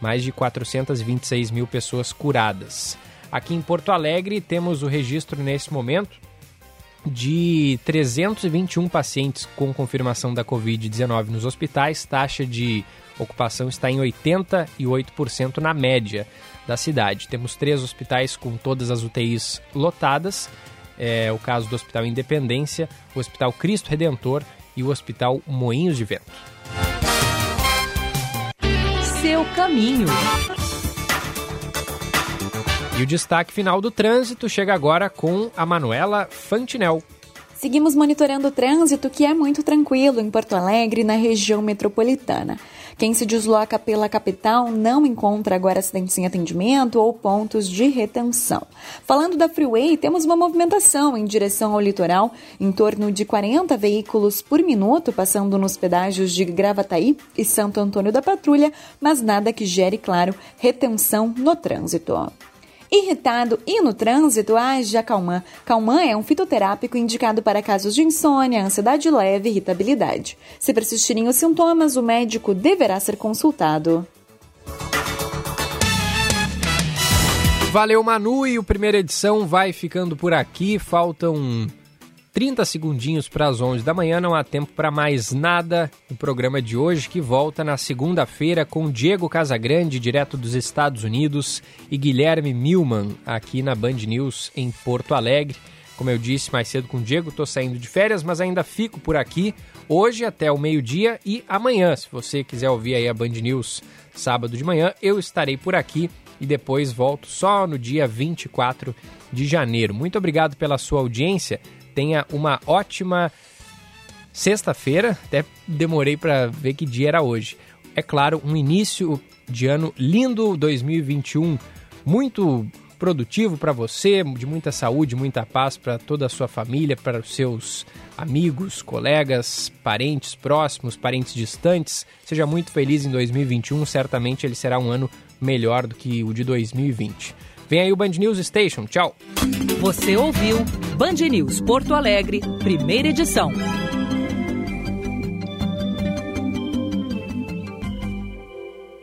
Mais de 426 mil pessoas curadas. Aqui em Porto Alegre temos o registro nesse momento de 321 pacientes com confirmação da Covid-19 nos hospitais. Taxa de ocupação está em 88% na média da cidade. Temos três hospitais com todas as UTIs lotadas. É o caso do Hospital Independência, o Hospital Cristo Redentor e o Hospital Moinhos de Vento. Seu caminho. E o destaque final do trânsito chega agora com a Manuela Fantinel. Seguimos monitorando o trânsito, que é muito tranquilo em Porto Alegre, na região metropolitana. Quem se desloca pela capital não encontra agora acidentes em atendimento ou pontos de retenção. Falando da Freeway, temos uma movimentação em direção ao litoral, em torno de 40 veículos por minuto passando nos pedágios de Gravataí e Santo Antônio da Patrulha, mas nada que gere, claro, retenção no trânsito. Irritado e no trânsito, age a Calman. Calman é um fitoterápico indicado para casos de insônia, ansiedade leve e irritabilidade. Se persistirem os sintomas, o médico deverá ser consultado. Valeu, Manu, e o primeira edição vai ficando por aqui. Faltam 30 segundinhos para as 11 da manhã, não há tempo para mais nada. O programa de hoje que volta na segunda-feira com Diego Casagrande, direto dos Estados Unidos, e Guilherme Milman, aqui na Band News em Porto Alegre. Como eu disse mais cedo com o Diego, estou saindo de férias, mas ainda fico por aqui hoje até o meio-dia e amanhã. Se você quiser ouvir aí a Band News sábado de manhã, eu estarei por aqui e depois volto só no dia 24 de janeiro. Muito obrigado pela sua audiência tenha uma ótima sexta-feira. Até demorei para ver que dia era hoje. É claro, um início de ano lindo 2021, muito produtivo para você, de muita saúde, muita paz para toda a sua família, para os seus amigos, colegas, parentes próximos, parentes distantes. Seja muito feliz em 2021, certamente ele será um ano melhor do que o de 2020. Vem aí o Band News Station. Tchau. Você ouviu Band News Porto Alegre, primeira edição.